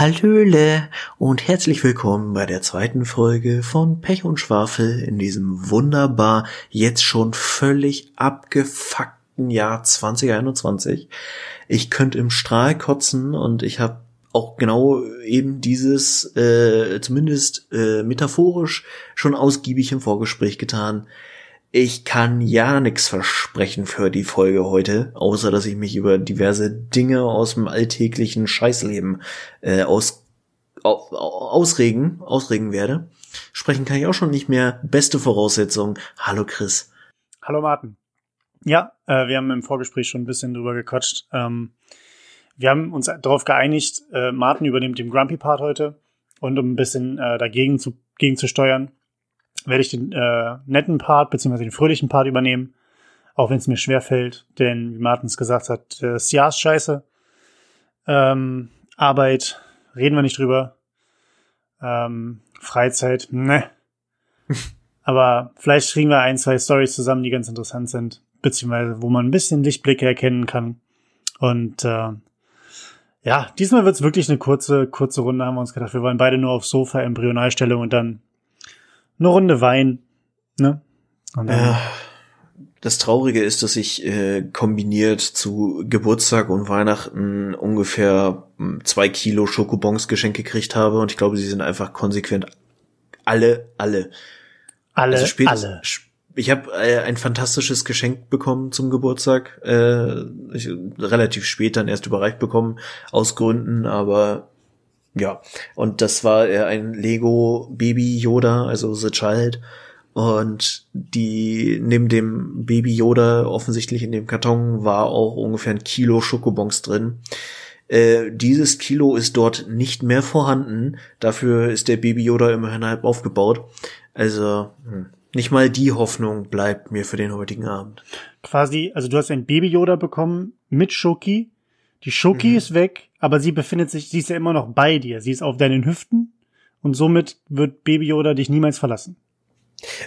Hallöle und herzlich willkommen bei der zweiten Folge von Pech und Schwafel in diesem wunderbar jetzt schon völlig abgefuckten Jahr 2021. Ich könnte im Strahl kotzen und ich habe auch genau eben dieses, äh, zumindest äh, metaphorisch, schon ausgiebig im Vorgespräch getan. Ich kann ja nichts versprechen für die Folge heute, außer dass ich mich über diverse Dinge aus dem alltäglichen Scheißleben äh, aus, au, ausregen, ausregen werde. Sprechen kann ich auch schon nicht mehr. Beste Voraussetzung. Hallo Chris. Hallo Martin. Ja, äh, wir haben im Vorgespräch schon ein bisschen drüber gequatscht. Ähm, wir haben uns darauf geeinigt, äh, Martin übernimmt den Grumpy-Part heute und um ein bisschen äh, dagegen zu, gegen zu steuern, werde ich den äh, netten Part beziehungsweise den fröhlichen Part übernehmen, auch wenn es mir schwer fällt, denn wie Martins gesagt hat, das Jahr ist scheiße. Ähm, Arbeit, reden wir nicht drüber. Ähm, Freizeit, ne. Aber vielleicht kriegen wir ein, zwei Stories zusammen, die ganz interessant sind, beziehungsweise wo man ein bisschen Lichtblicke erkennen kann. Und äh, ja, diesmal wird's wirklich eine kurze, kurze Runde, haben wir uns gedacht. Wir wollen beide nur aufs Sofa, Embryonalstellung und dann eine Runde Wein. Ne? Äh, das Traurige ist, dass ich äh, kombiniert zu Geburtstag und Weihnachten ungefähr hm, zwei Kilo Schokobons Geschenke gekriegt habe und ich glaube, sie sind einfach konsequent alle, alle. Alle, also alle. Ich habe äh, ein fantastisches Geschenk bekommen zum Geburtstag, äh, ich, relativ spät dann erst überreicht bekommen aus Gründen, aber ja, und das war äh, ein Lego Baby Yoda, also The Child. Und die, neben dem Baby Yoda offensichtlich in dem Karton war auch ungefähr ein Kilo Schokobons drin. Äh, dieses Kilo ist dort nicht mehr vorhanden. Dafür ist der Baby Yoda immerhin halb aufgebaut. Also, hm. nicht mal die Hoffnung bleibt mir für den heutigen Abend. Quasi, also du hast ein Baby Yoda bekommen mit Schoki. Die Schoki mhm. ist weg aber sie befindet sich, sie ist ja immer noch bei dir. Sie ist auf deinen Hüften und somit wird Baby Yoda dich niemals verlassen.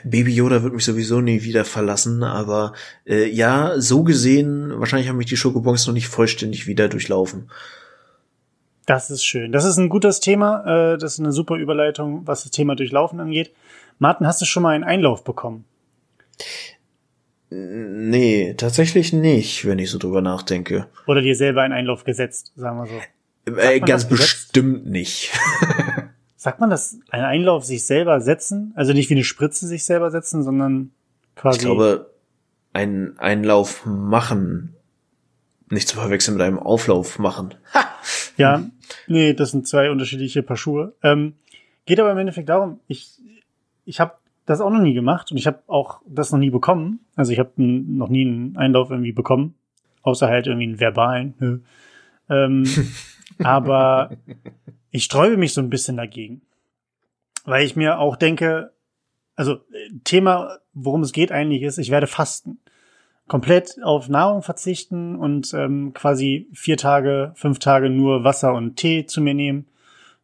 Baby Yoda wird mich sowieso nie wieder verlassen, aber äh, ja, so gesehen, wahrscheinlich haben mich die Schokobons noch nicht vollständig wieder durchlaufen. Das ist schön. Das ist ein gutes Thema. Äh, das ist eine super Überleitung, was das Thema Durchlaufen angeht. Martin, hast du schon mal einen Einlauf bekommen? Nee, tatsächlich nicht, wenn ich so drüber nachdenke. Oder dir selber einen Einlauf gesetzt, sagen wir so. Äh, ganz bestimmt nicht. Sagt man das, einen Einlauf sich selber setzen? Also nicht wie eine Spritze sich selber setzen, sondern quasi. Ich glaube, einen Einlauf machen. Nicht zu verwechseln mit einem Auflauf machen. Ha! Ja, nee, das sind zwei unterschiedliche Paar Schuhe. Ähm, geht aber im Endeffekt darum, ich, ich habe das auch noch nie gemacht und ich habe auch das noch nie bekommen. Also ich habe noch nie einen Einlauf irgendwie bekommen, außer halt irgendwie einen verbalen. Ähm, aber ich sträube mich so ein bisschen dagegen, weil ich mir auch denke, also Thema, worum es geht eigentlich ist, ich werde fasten, komplett auf Nahrung verzichten und ähm, quasi vier Tage, fünf Tage nur Wasser und Tee zu mir nehmen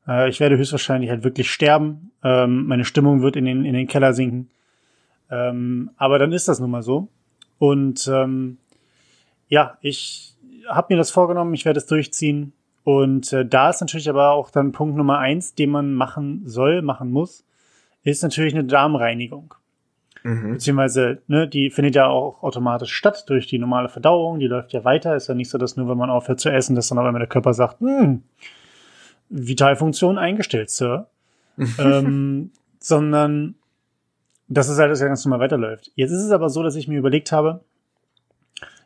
äh, ich werde höchstwahrscheinlich halt wirklich sterben. Ähm, meine Stimmung wird in den, in den Keller sinken. Ähm, aber dann ist das nun mal so. Und ähm, ja, ich habe mir das vorgenommen, ich werde es durchziehen. Und äh, da ist natürlich aber auch dann Punkt Nummer eins, den man machen soll, machen muss, ist natürlich eine Darmreinigung. Mhm. Beziehungsweise, ne, die findet ja auch automatisch statt durch die normale Verdauung, die läuft ja weiter. Ist ja nicht so, dass nur wenn man aufhört zu essen, dass dann auf einmal der Körper sagt, hm, Vitalfunktion eingestellt, Sir. ähm, sondern dass es halt das ganz normal weiterläuft. Jetzt ist es aber so, dass ich mir überlegt habe,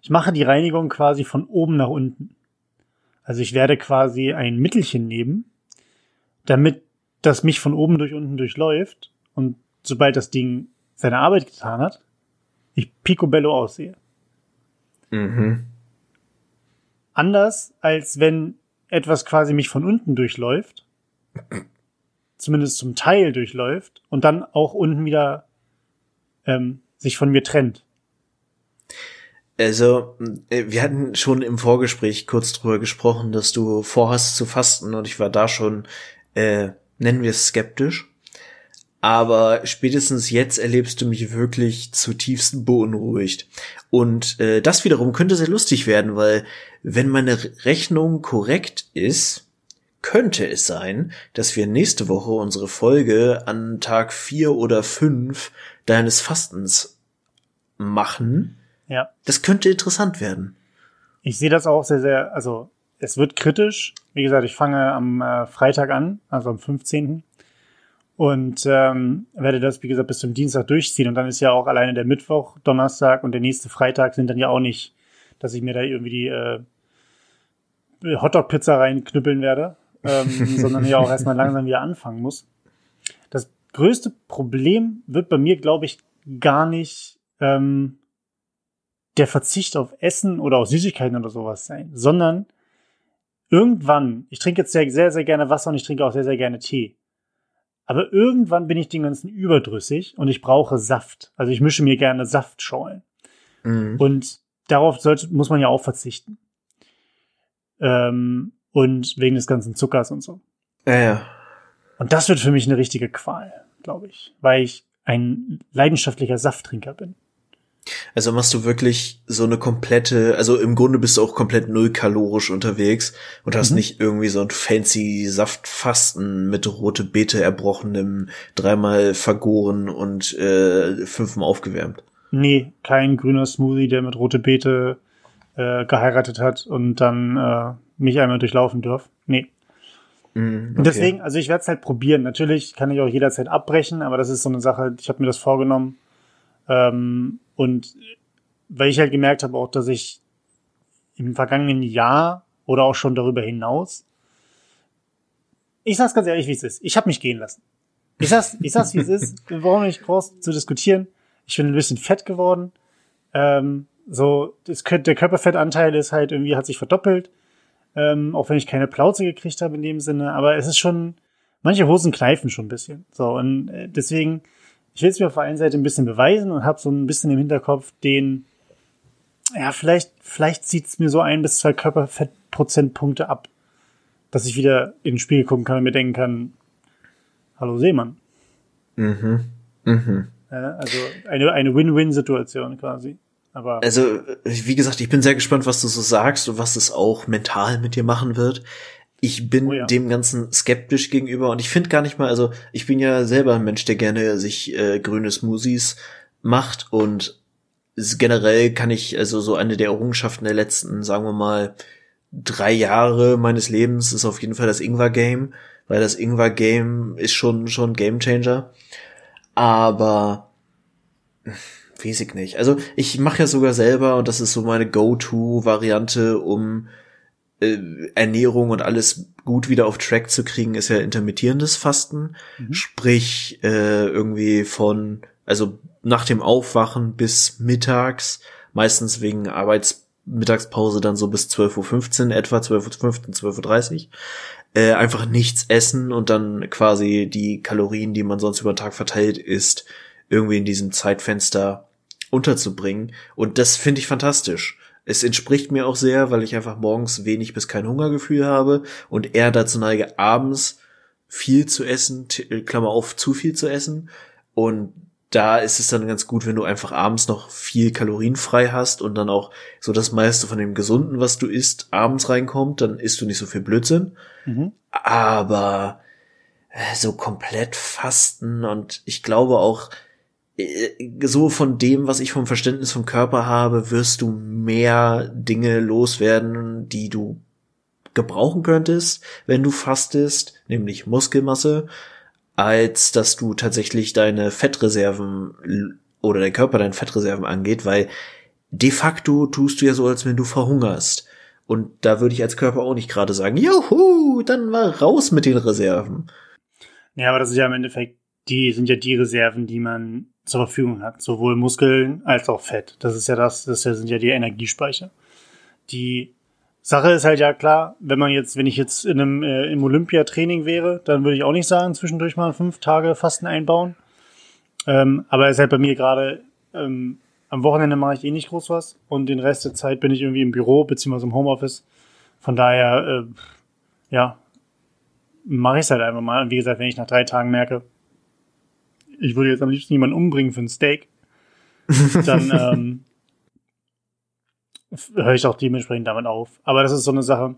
ich mache die Reinigung quasi von oben nach unten. Also ich werde quasi ein Mittelchen nehmen, damit das mich von oben durch unten durchläuft und sobald das Ding seine Arbeit getan hat, ich picobello aussehe. Mhm. Anders als wenn etwas quasi mich von unten durchläuft, zumindest zum Teil durchläuft und dann auch unten wieder ähm, sich von mir trennt. Also, äh, wir hatten schon im Vorgespräch kurz drüber gesprochen, dass du vorhast zu fasten und ich war da schon, äh, nennen wir es skeptisch. Aber spätestens jetzt erlebst du mich wirklich zutiefst beunruhigt. Und äh, das wiederum könnte sehr lustig werden, weil wenn meine Rechnung korrekt ist, könnte es sein, dass wir nächste Woche unsere Folge an Tag vier oder fünf deines Fastens machen. Ja. Das könnte interessant werden. Ich sehe das auch sehr, sehr, also es wird kritisch. Wie gesagt, ich fange am äh, Freitag an, also am 15. Und ähm, werde das, wie gesagt, bis zum Dienstag durchziehen. Und dann ist ja auch alleine der Mittwoch, Donnerstag und der nächste Freitag sind dann ja auch nicht, dass ich mir da irgendwie die äh, Hotdog-Pizza reinknüppeln werde, ähm, sondern ja auch erstmal langsam wieder anfangen muss. Das größte Problem wird bei mir, glaube ich, gar nicht ähm, der Verzicht auf Essen oder auf Süßigkeiten oder sowas sein, sondern irgendwann, ich trinke jetzt sehr, sehr, sehr gerne Wasser und ich trinke auch sehr, sehr gerne Tee. Aber irgendwann bin ich den ganzen überdrüssig und ich brauche Saft. Also ich mische mir gerne Saftschorlen. Mhm. Und darauf sollte, muss man ja auch verzichten. Ähm, und wegen des ganzen Zuckers und so. Ja, ja. Und das wird für mich eine richtige Qual, glaube ich, weil ich ein leidenschaftlicher Safttrinker bin. Also machst du wirklich so eine komplette, also im Grunde bist du auch komplett nullkalorisch unterwegs und hast mhm. nicht irgendwie so ein fancy Saftfasten mit rote Beete erbrochenem, dreimal vergoren und äh, fünfmal aufgewärmt. Nee, kein grüner Smoothie, der mit rote Beete äh, geheiratet hat und dann äh, mich einmal durchlaufen darf. Nee. Mm, okay. Deswegen, also ich werde es halt probieren. Natürlich kann ich auch jederzeit abbrechen, aber das ist so eine Sache, ich habe mir das vorgenommen. Ähm, und weil ich halt gemerkt habe auch, dass ich im vergangenen Jahr oder auch schon darüber hinaus, ich sag's ganz ehrlich, wie es ist. Ich habe mich gehen lassen. Ich sag's, ich sag's, wie es ist. Wir brauchen nicht groß zu diskutieren. Ich bin ein bisschen fett geworden. Ähm, so, das, der Körperfettanteil ist halt irgendwie, hat sich verdoppelt. Ähm, auch wenn ich keine Plauze gekriegt habe in dem Sinne. Aber es ist schon, manche Hosen kneifen schon ein bisschen. So, und äh, deswegen, ich will es mir auf der einen Seite ein bisschen beweisen und habe so ein bisschen im Hinterkopf den, ja, vielleicht, vielleicht zieht es mir so ein bis zwei Körperfettprozentpunkte ab, dass ich wieder in den Spiegel gucken kann und mir denken kann, hallo Seemann. Mhm. Mhm. Ja, also eine, eine Win-Win-Situation quasi. Aber also, wie gesagt, ich bin sehr gespannt, was du so sagst und was es auch mental mit dir machen wird ich bin oh ja. dem Ganzen skeptisch gegenüber und ich finde gar nicht mal, also ich bin ja selber ein Mensch, der gerne sich äh, grüne Smoothies macht und generell kann ich, also so eine der Errungenschaften der letzten, sagen wir mal, drei Jahre meines Lebens ist auf jeden Fall das Ingwer-Game, weil das Ingwer-Game ist schon, schon Game-Changer. Aber weiß ich nicht. Also ich mache ja sogar selber und das ist so meine Go-To-Variante, um äh, Ernährung und alles gut wieder auf Track zu kriegen, ist ja intermittierendes Fasten. Mhm. Sprich, äh, irgendwie von, also nach dem Aufwachen bis mittags, meistens wegen Arbeitsmittagspause dann so bis 12.15 Uhr etwa, 12.15 12.30 Uhr, äh, einfach nichts essen und dann quasi die Kalorien, die man sonst über den Tag verteilt isst, irgendwie in diesem Zeitfenster unterzubringen. Und das finde ich fantastisch. Es entspricht mir auch sehr, weil ich einfach morgens wenig bis kein Hungergefühl habe und eher dazu neige, abends viel zu essen, äh, Klammer auf, zu viel zu essen. Und da ist es dann ganz gut, wenn du einfach abends noch viel kalorienfrei hast und dann auch so das meiste von dem Gesunden, was du isst, abends reinkommt, dann isst du nicht so viel Blödsinn. Mhm. Aber äh, so komplett fasten und ich glaube auch, so von dem, was ich vom Verständnis vom Körper habe, wirst du mehr Dinge loswerden, die du gebrauchen könntest, wenn du fastest, nämlich Muskelmasse, als dass du tatsächlich deine Fettreserven oder dein Körper deine Fettreserven angeht, weil de facto tust du ja so, als wenn du verhungerst. Und da würde ich als Körper auch nicht gerade sagen, juhu, dann mal raus mit den Reserven. Ja, aber das ist ja im Endeffekt, die sind ja die Reserven, die man zur Verfügung hat, sowohl Muskeln als auch Fett. Das ist ja das, das sind ja die Energiespeicher. Die Sache ist halt ja klar, wenn man jetzt, wenn ich jetzt in einem äh, im Olympiatraining wäre, dann würde ich auch nicht sagen, zwischendurch mal fünf Tage Fasten einbauen. Ähm, aber es ist halt bei mir gerade ähm, am Wochenende mache ich eh nicht groß was und den Rest der Zeit bin ich irgendwie im Büro beziehungsweise im Homeoffice. Von daher, äh, ja, mache ich es halt einfach mal. Und wie gesagt, wenn ich nach drei Tagen merke, ich würde jetzt am liebsten jemanden umbringen für ein Steak, dann ähm, höre ich auch dementsprechend damit auf. Aber das ist so eine Sache.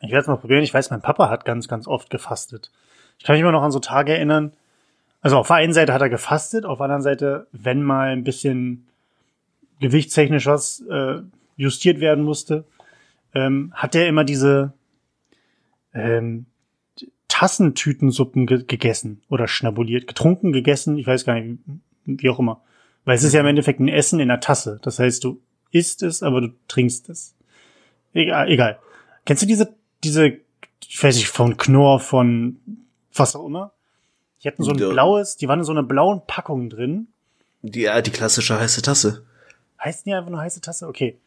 Ich werde es mal probieren. Ich weiß, mein Papa hat ganz, ganz oft gefastet. Ich kann mich immer noch an so Tage erinnern. Also auf der einen Seite hat er gefastet, auf der anderen Seite, wenn mal ein bisschen gewichtstechnisch was äh, justiert werden musste, ähm, hat er immer diese ähm, Tassentütensuppen ge gegessen oder schnabuliert, getrunken, gegessen, ich weiß gar nicht, wie auch immer. Weil es ist ja im Endeffekt ein Essen in der Tasse. Das heißt, du isst es, aber du trinkst es. Egal, egal. Kennst du diese, diese, ich weiß nicht, von Knorr, von was auch immer? Die hatten so ein ja. blaues, die waren in so einer blauen Packung drin. Die, ja, die klassische heiße Tasse. Heißt die einfach nur heiße Tasse? Okay.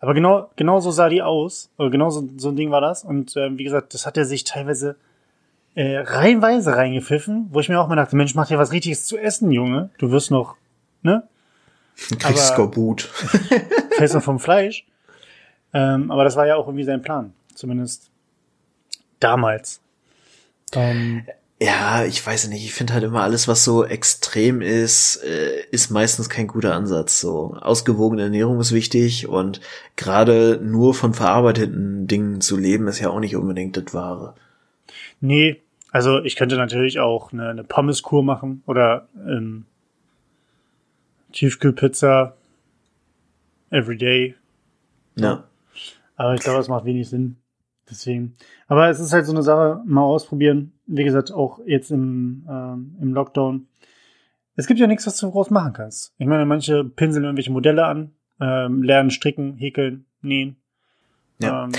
Aber genau, genau so sah die aus. Oder genau so, so ein Ding war das. Und äh, wie gesagt, das hat er sich teilweise äh, reihenweise reingepfiffen, wo ich mir auch mal dachte, Mensch, mach dir was Richtiges zu essen, Junge. Du wirst noch, ne? Du kriegst Skorbut. Fest vom Fleisch. Ähm, aber das war ja auch irgendwie sein Plan. Zumindest damals. Ähm, ja, ich weiß nicht. Ich finde halt immer alles, was so extrem ist, äh, ist meistens kein guter Ansatz. So ausgewogene Ernährung ist wichtig und gerade nur von verarbeiteten Dingen zu leben ist ja auch nicht unbedingt das Wahre. Nee, also ich könnte natürlich auch eine, eine Pommeskur machen oder ähm, Tiefkühlpizza everyday. Ja. Aber ich glaube, das macht wenig Sinn. Deswegen. Aber es ist halt so eine Sache, mal ausprobieren. Wie gesagt, auch jetzt im, ähm, im Lockdown. Es gibt ja nichts, was du groß machen kannst. Ich meine, manche pinseln irgendwelche Modelle an, ähm, lernen stricken, häkeln, nähen. Ja. Ähm,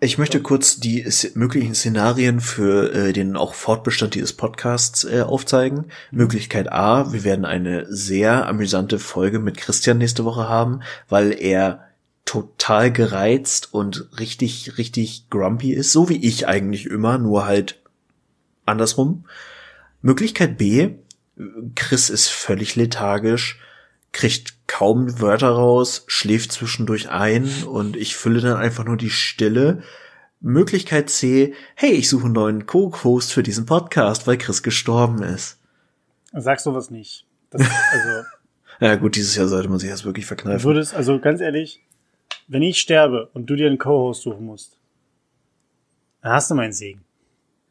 ich möchte kurz die möglichen Szenarien für äh, den auch Fortbestand dieses Podcasts äh, aufzeigen. Möglichkeit A, wir werden eine sehr amüsante Folge mit Christian nächste Woche haben, weil er total gereizt und richtig, richtig grumpy ist, so wie ich eigentlich immer, nur halt andersrum. Möglichkeit B, Chris ist völlig lethargisch, kriegt kaum Wörter raus, schläft zwischendurch ein und ich fülle dann einfach nur die Stille. Möglichkeit C, hey, ich suche einen neuen Co-Host für diesen Podcast, weil Chris gestorben ist. Sag sowas nicht. Das, also, ja gut, dieses Jahr sollte man sich das wirklich verkneifen. Würdest, also ganz ehrlich, wenn ich sterbe und du dir einen Co-Host suchen musst, dann hast du meinen Segen.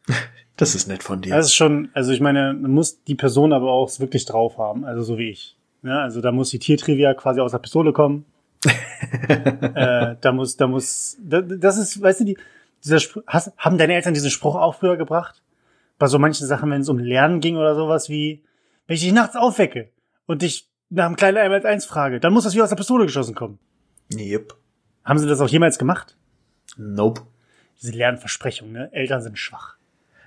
Das ist nett von dir. Das ist schon, also ich meine, man muss die Person aber auch wirklich drauf haben, also so wie ich. Ja, also da muss die Tiertrivia quasi aus der Pistole kommen. äh, da muss, da muss, das ist, weißt du, die, dieser Spruch, hast, haben deine Eltern diesen Spruch auch früher gebracht? Bei so manchen Sachen, wenn es um Lernen ging oder sowas wie, wenn ich dich nachts aufwecke und dich nach einem kleinen 1 1 frage, dann muss das wie aus der Pistole geschossen kommen. Yep. Haben sie das auch jemals gemacht? Nope. Diese Lernversprechung, ne? Eltern sind schwach.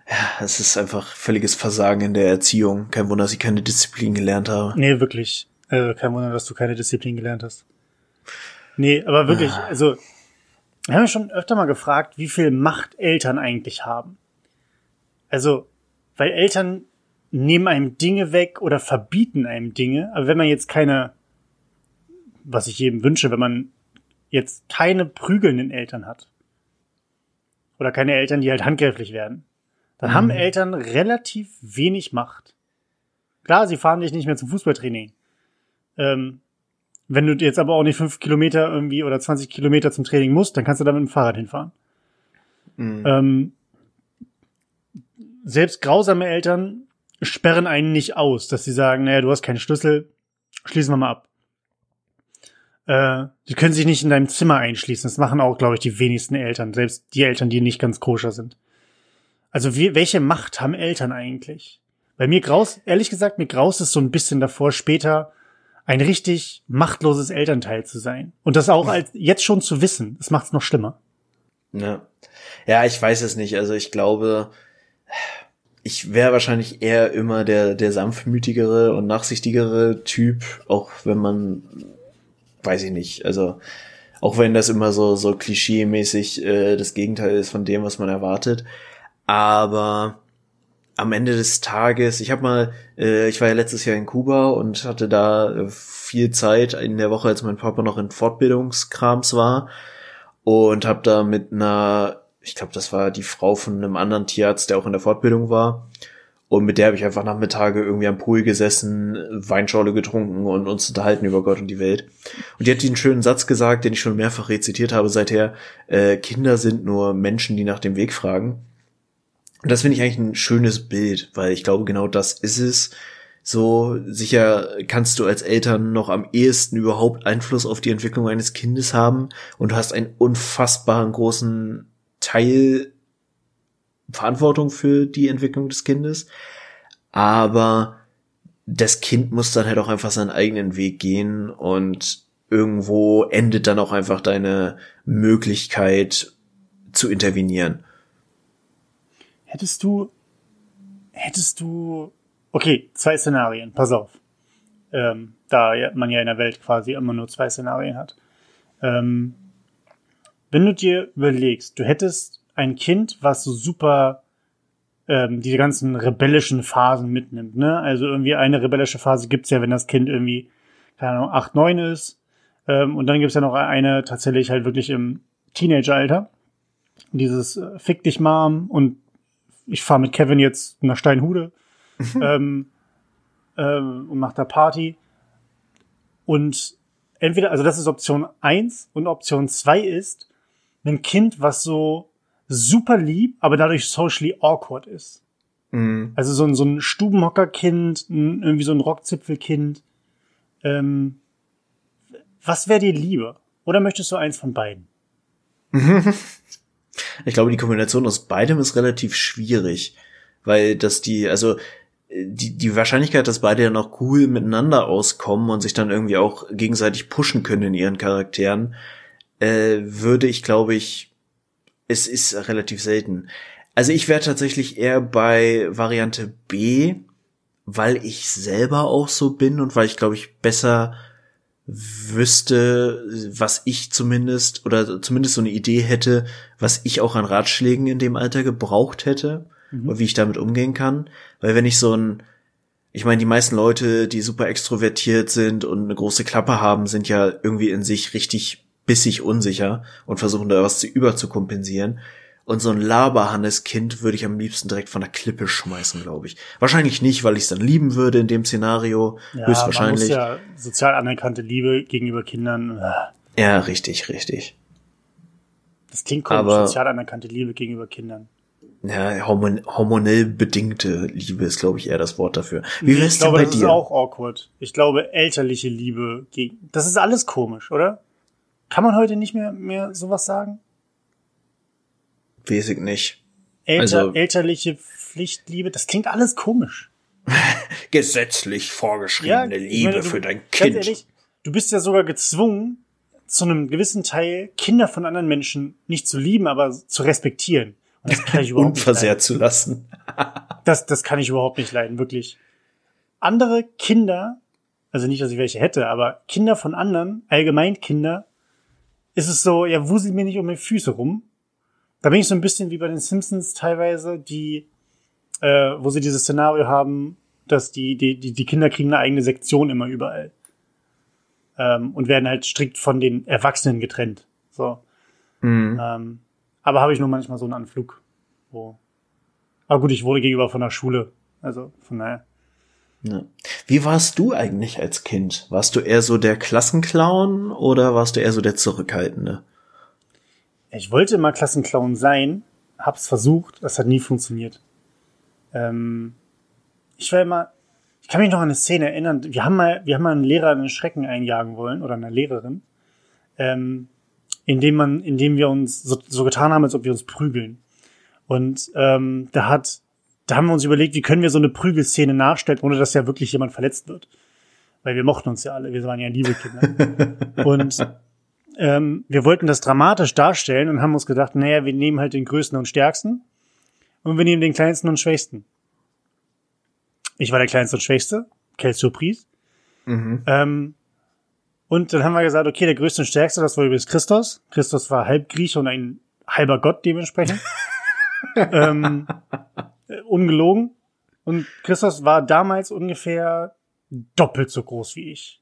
Ja, es ist einfach völliges Versagen in der Erziehung. Kein Wunder, dass ich keine Disziplin gelernt habe. Nee, wirklich. Also kein Wunder, dass du keine Disziplin gelernt hast. Nee, aber wirklich, ah. also, wir haben schon öfter mal gefragt, wie viel Macht Eltern eigentlich haben. Also, weil Eltern nehmen einem Dinge weg oder verbieten einem Dinge, aber wenn man jetzt keine, was ich jedem wünsche, wenn man jetzt keine prügelnden Eltern hat, oder keine Eltern, die halt handgreiflich werden, dann mhm. haben Eltern relativ wenig Macht. Klar, sie fahren dich nicht mehr zum Fußballtraining. Ähm, wenn du jetzt aber auch nicht fünf Kilometer irgendwie oder 20 Kilometer zum Training musst, dann kannst du da mit dem Fahrrad hinfahren. Mhm. Ähm, selbst grausame Eltern sperren einen nicht aus, dass sie sagen, naja, du hast keinen Schlüssel, schließen wir mal ab. Äh, die können sich nicht in deinem Zimmer einschließen. Das machen auch, glaube ich, die wenigsten Eltern, selbst die Eltern, die nicht ganz koscher sind. Also wie, welche Macht haben Eltern eigentlich? Bei mir graus, ehrlich gesagt, mir graus ist so ein bisschen davor, später ein richtig machtloses Elternteil zu sein. Und das auch als jetzt schon zu wissen. Das macht es noch schlimmer. Ja. Ja, ich weiß es nicht. Also ich glaube, ich wäre wahrscheinlich eher immer der, der sanftmütigere und nachsichtigere Typ, auch wenn man, weiß ich nicht, also auch wenn das immer so, so klischee-mäßig äh, das Gegenteil ist von dem, was man erwartet. Aber am Ende des Tages, ich habe mal, äh, ich war ja letztes Jahr in Kuba und hatte da äh, viel Zeit in der Woche, als mein Papa noch in Fortbildungskrams war und habe da mit einer, ich glaube, das war die Frau von einem anderen Tierarzt, der auch in der Fortbildung war. Und mit der habe ich einfach Nachmittage irgendwie am Pool gesessen, Weinschorle getrunken und uns unterhalten über Gott und die Welt. Und die hat diesen schönen Satz gesagt, den ich schon mehrfach rezitiert habe seither, äh, Kinder sind nur Menschen, die nach dem Weg fragen. Und das finde ich eigentlich ein schönes Bild, weil ich glaube, genau das ist es. So sicher kannst du als Eltern noch am ehesten überhaupt Einfluss auf die Entwicklung eines Kindes haben und du hast einen unfassbaren großen Teil Verantwortung für die Entwicklung des Kindes. Aber das Kind muss dann halt auch einfach seinen eigenen Weg gehen und irgendwo endet dann auch einfach deine Möglichkeit zu intervenieren. Hättest du, hättest du, okay, zwei Szenarien, pass auf. Ähm, da man ja in der Welt quasi immer nur zwei Szenarien hat. Ähm, wenn du dir überlegst, du hättest ein Kind, was so super ähm, diese ganzen rebellischen Phasen mitnimmt. Ne? Also irgendwie eine rebellische Phase gibt's ja, wenn das Kind irgendwie, keine Ahnung, 8, 9 ist. Ähm, und dann gibt's ja noch eine tatsächlich halt wirklich im Teenageralter. Dieses äh, Fick dich Mom und ich fahre mit Kevin jetzt nach Steinhude ähm, ähm, und mach da Party. Und entweder, also das ist Option eins und Option zwei ist, ein Kind, was so super lieb, aber dadurch socially awkward ist. Mhm. Also so ein, so ein Stubenhockerkind, ein, irgendwie so ein Rockzipfelkind. Ähm, was wäre dir lieber? Oder möchtest du eins von beiden? ich glaube, die Kombination aus beidem ist relativ schwierig, weil dass die, also die, die Wahrscheinlichkeit, dass beide dann auch cool miteinander auskommen und sich dann irgendwie auch gegenseitig pushen können in ihren Charakteren, äh, würde ich, glaube ich, es ist relativ selten. Also ich wäre tatsächlich eher bei Variante B, weil ich selber auch so bin und weil ich, glaube ich, besser wüsste, was ich zumindest oder zumindest so eine Idee hätte, was ich auch an Ratschlägen in dem Alter gebraucht hätte mhm. und wie ich damit umgehen kann. Weil wenn ich so ein, ich meine, die meisten Leute, die super extrovertiert sind und eine große Klappe haben, sind ja irgendwie in sich richtig bissig unsicher und versuchen da was zu überzukompensieren. Und so ein Laberhannes-Kind würde ich am liebsten direkt von der Klippe schmeißen, glaube ich. Wahrscheinlich nicht, weil ich es dann lieben würde in dem Szenario. Ja, höchstwahrscheinlich. Man muss ja sozial anerkannte Liebe gegenüber Kindern. Äh. Ja, richtig, richtig. Das klingt komisch, Aber, sozial anerkannte Liebe gegenüber Kindern. Ja, hormon hormonell bedingte Liebe ist, glaube ich, eher das Wort dafür. Wie wär's denn bei dir? Ich glaube, das ist auch awkward. Ich glaube, elterliche Liebe gegen, das ist alles komisch, oder? Kann man heute nicht mehr, mehr sowas sagen? Weiß ich nicht. Elter, also, elterliche Pflichtliebe, das klingt alles komisch. Gesetzlich vorgeschriebene ja, Liebe meine, du, für dein Kind. Ganz ehrlich, du bist ja sogar gezwungen, zu einem gewissen Teil Kinder von anderen Menschen nicht zu lieben, aber zu respektieren. Und das kann ich überhaupt Unversehrt nicht zu lassen. das, das kann ich überhaupt nicht leiden, wirklich. Andere Kinder, also nicht, dass ich welche hätte, aber Kinder von anderen, allgemein Kinder, ist es so, ja, wusel mir nicht um die Füße rum. Da bin ich so ein bisschen wie bei den Simpsons teilweise, die, äh, wo sie dieses Szenario haben, dass die, die, die, die Kinder kriegen eine eigene Sektion immer überall. Ähm, und werden halt strikt von den Erwachsenen getrennt. So. Mhm. Ähm, aber habe ich nur manchmal so einen Anflug. Wo. Aber gut, ich wurde gegenüber von der Schule. Also von daher. Ja. Wie warst du eigentlich als Kind? Warst du eher so der Klassenclown oder warst du eher so der Zurückhaltende? Ich wollte immer Klassenclown sein, hab's versucht, das hat nie funktioniert. Ähm, ich war immer, ich kann mich noch an eine Szene erinnern, wir haben mal, wir haben mal einen Lehrer in den Schrecken einjagen wollen oder eine Lehrerin, ähm, indem man, indem wir uns so, so getan haben, als ob wir uns prügeln. Und ähm, da hat da haben wir uns überlegt, wie können wir so eine Prügelszene nachstellen, ohne dass ja wirklich jemand verletzt wird. Weil wir mochten uns ja alle, wir waren ja liebe Kinder. und ähm, wir wollten das dramatisch darstellen und haben uns gedacht, naja, wir nehmen halt den größten und stärksten und wir nehmen den kleinsten und schwächsten. Ich war der kleinste und schwächste, quelle surprise. Mhm. Ähm, und dann haben wir gesagt, okay, der größte und stärkste, das war übrigens Christus. Christus war halb Grieche und ein halber Gott dementsprechend. ähm, äh, ungelogen. Und Christos war damals ungefähr doppelt so groß wie ich.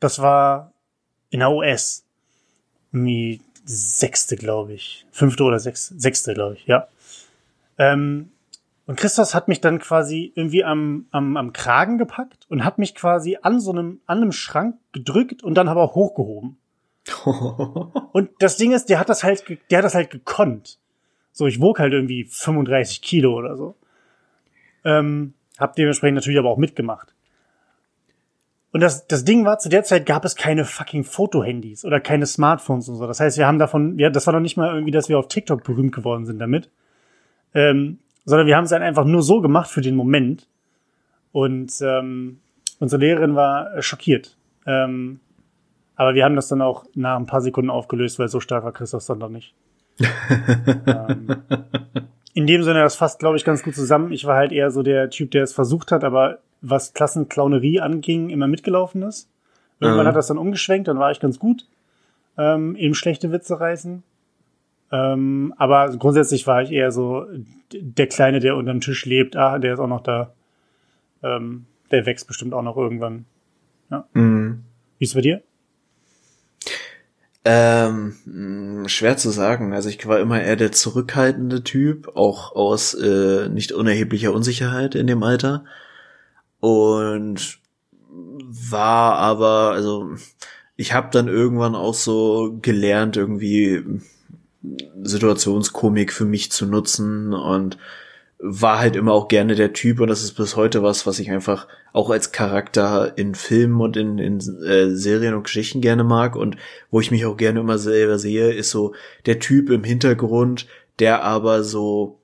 Das war in der US. Irgendwie sechste, glaube ich. Fünfte oder sechste, sechste, glaube ich, ja. Ähm, Und Christos hat mich dann quasi irgendwie am, am, am Kragen gepackt und hat mich quasi an so einem, an einem Schrank gedrückt und dann aber auch hochgehoben. und das Ding ist, der hat das halt, der hat das halt gekonnt. So, ich wog halt irgendwie 35 Kilo oder so. Ähm, hab dementsprechend natürlich aber auch mitgemacht. Und das, das Ding war, zu der Zeit gab es keine fucking Fotohandys oder keine Smartphones und so. Das heißt, wir haben davon, ja, das war noch nicht mal irgendwie, dass wir auf TikTok berühmt geworden sind damit. Ähm, sondern wir haben es dann einfach nur so gemacht für den Moment. Und ähm, unsere Lehrerin war schockiert. Ähm, aber wir haben das dann auch nach ein paar Sekunden aufgelöst, weil so stark war Christoph dann doch nicht. ähm, in dem Sinne, das fasst, glaube ich, ganz gut zusammen. Ich war halt eher so der Typ, der es versucht hat, aber was Klassenclownerie anging, immer mitgelaufen ist. Irgendwann mhm. hat das dann umgeschwenkt, dann war ich ganz gut ähm, eben schlechte Witze reißen. Ähm, aber grundsätzlich war ich eher so der Kleine, der unterm Tisch lebt. Ah, der ist auch noch da. Ähm, der wächst bestimmt auch noch irgendwann. Ja. Mhm. Wie ist bei dir? Ähm, schwer zu sagen. Also ich war immer eher der zurückhaltende Typ, auch aus äh, nicht unerheblicher Unsicherheit in dem Alter und war aber, also ich habe dann irgendwann auch so gelernt, irgendwie Situationskomik für mich zu nutzen und war halt immer auch gerne der Typ und das ist bis heute was, was ich einfach auch als Charakter in Filmen und in, in äh, Serien und Geschichten gerne mag und wo ich mich auch gerne immer selber sehe, ist so der Typ im Hintergrund, der aber so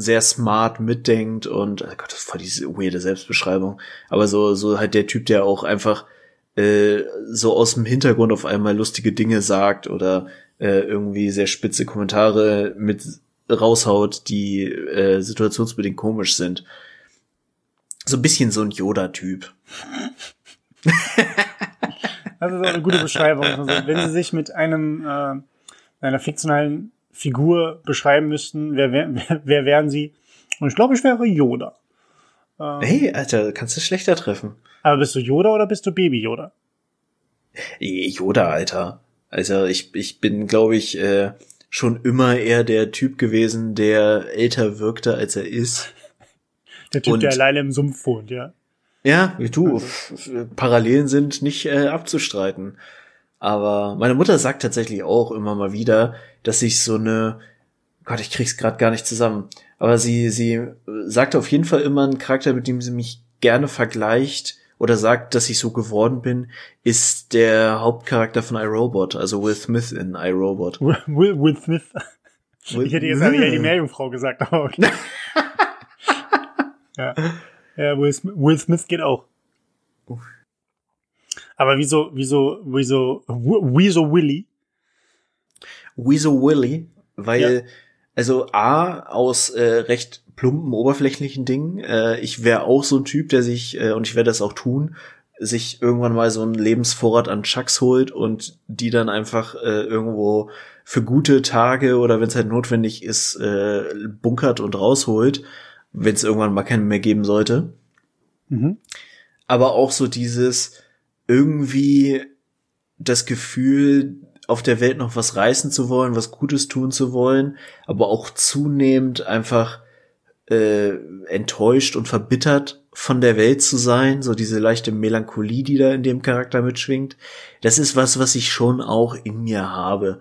sehr smart mitdenkt und, oh Gott, das voll diese weirde Selbstbeschreibung, aber so, so halt der Typ, der auch einfach äh, so aus dem Hintergrund auf einmal lustige Dinge sagt oder äh, irgendwie sehr spitze Kommentare mit raushaut, die äh, situationsbedingt komisch sind. So ein bisschen so ein Yoda-Typ. das ist auch eine gute Beschreibung. Also, wenn Sie sich mit einem äh, einer fiktionalen Figur beschreiben müssten, wer, wer, wer wären sie? Und ich glaube, ich wäre Yoda. Ähm, hey, Alter, kannst du schlechter treffen. Aber bist du Yoda oder bist du Baby Yoda? Yoda, Alter. Also ich, ich bin, glaube ich, äh, schon immer eher der Typ gewesen, der älter wirkte, als er ist. Der Typ, Und, der alleine im Sumpf wohnt, ja. Ja, wie du. Also. Parallelen sind nicht äh, abzustreiten. Aber meine Mutter sagt tatsächlich auch immer mal wieder, dass ich so eine, Gott, ich krieg's gerade gar nicht zusammen. Aber sie, sie sagt auf jeden Fall immer einen Charakter, mit dem sie mich gerne vergleicht oder sagt, dass ich so geworden bin, ist der Hauptcharakter von iRobot, also Will Smith in iRobot. Will, Will Smith. Will, ich hätte jetzt ja die Meerjungfrau gesagt, aber okay. ja. ja Will, Smith, Will Smith geht auch. Aber wieso, wieso, wieso, wieso Willy? Wieso Willy? Weil, ja. also A, aus äh, recht plumpen, oberflächlichen Dingen, äh, ich wäre auch so ein Typ, der sich, äh, und ich werde das auch tun, sich irgendwann mal so einen Lebensvorrat an Chucks holt und die dann einfach äh, irgendwo für gute Tage oder wenn es halt notwendig ist, äh, bunkert und rausholt, wenn es irgendwann mal keinen mehr geben sollte. Mhm. Aber auch so dieses, irgendwie das Gefühl, auf der Welt noch was reißen zu wollen, was Gutes tun zu wollen, aber auch zunehmend einfach äh, enttäuscht und verbittert von der Welt zu sein, so diese leichte Melancholie, die da in dem Charakter mitschwingt. Das ist was, was ich schon auch in mir habe.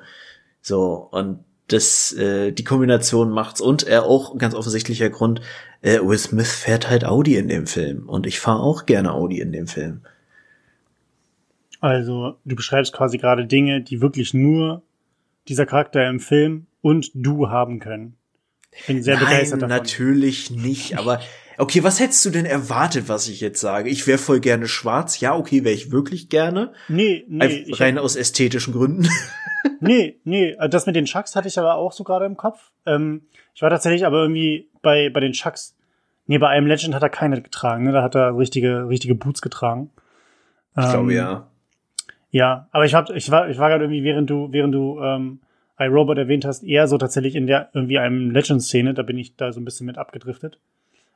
So, und das, äh, die Kombination macht's und er auch ganz offensichtlicher Grund, äh, Will Smith fährt halt Audi in dem Film und ich fahre auch gerne Audi in dem Film. Also du beschreibst quasi gerade Dinge, die wirklich nur dieser Charakter im Film und du haben können. Ich bin sehr Nein, begeistert davon. natürlich nicht, aber okay, was hättest du denn erwartet, was ich jetzt sage? Ich wäre voll gerne schwarz. Ja, okay, wäre ich wirklich gerne. Nee, nee. Einfach rein aus ästhetischen Gründen. nee, nee, das mit den Chucks hatte ich aber auch so gerade im Kopf. Ähm, ich war tatsächlich aber irgendwie bei, bei den Chucks, nee, bei einem Legend hat er keine getragen, ne? Da hat er richtige, richtige Boots getragen. Ich ähm, glaube, ja. Ja, aber ich hab, ich war, ich war gerade irgendwie, während du, während du ähm, iRobot erwähnt hast, eher so tatsächlich in der irgendwie einem Legend-Szene, da bin ich da so ein bisschen mit abgedriftet.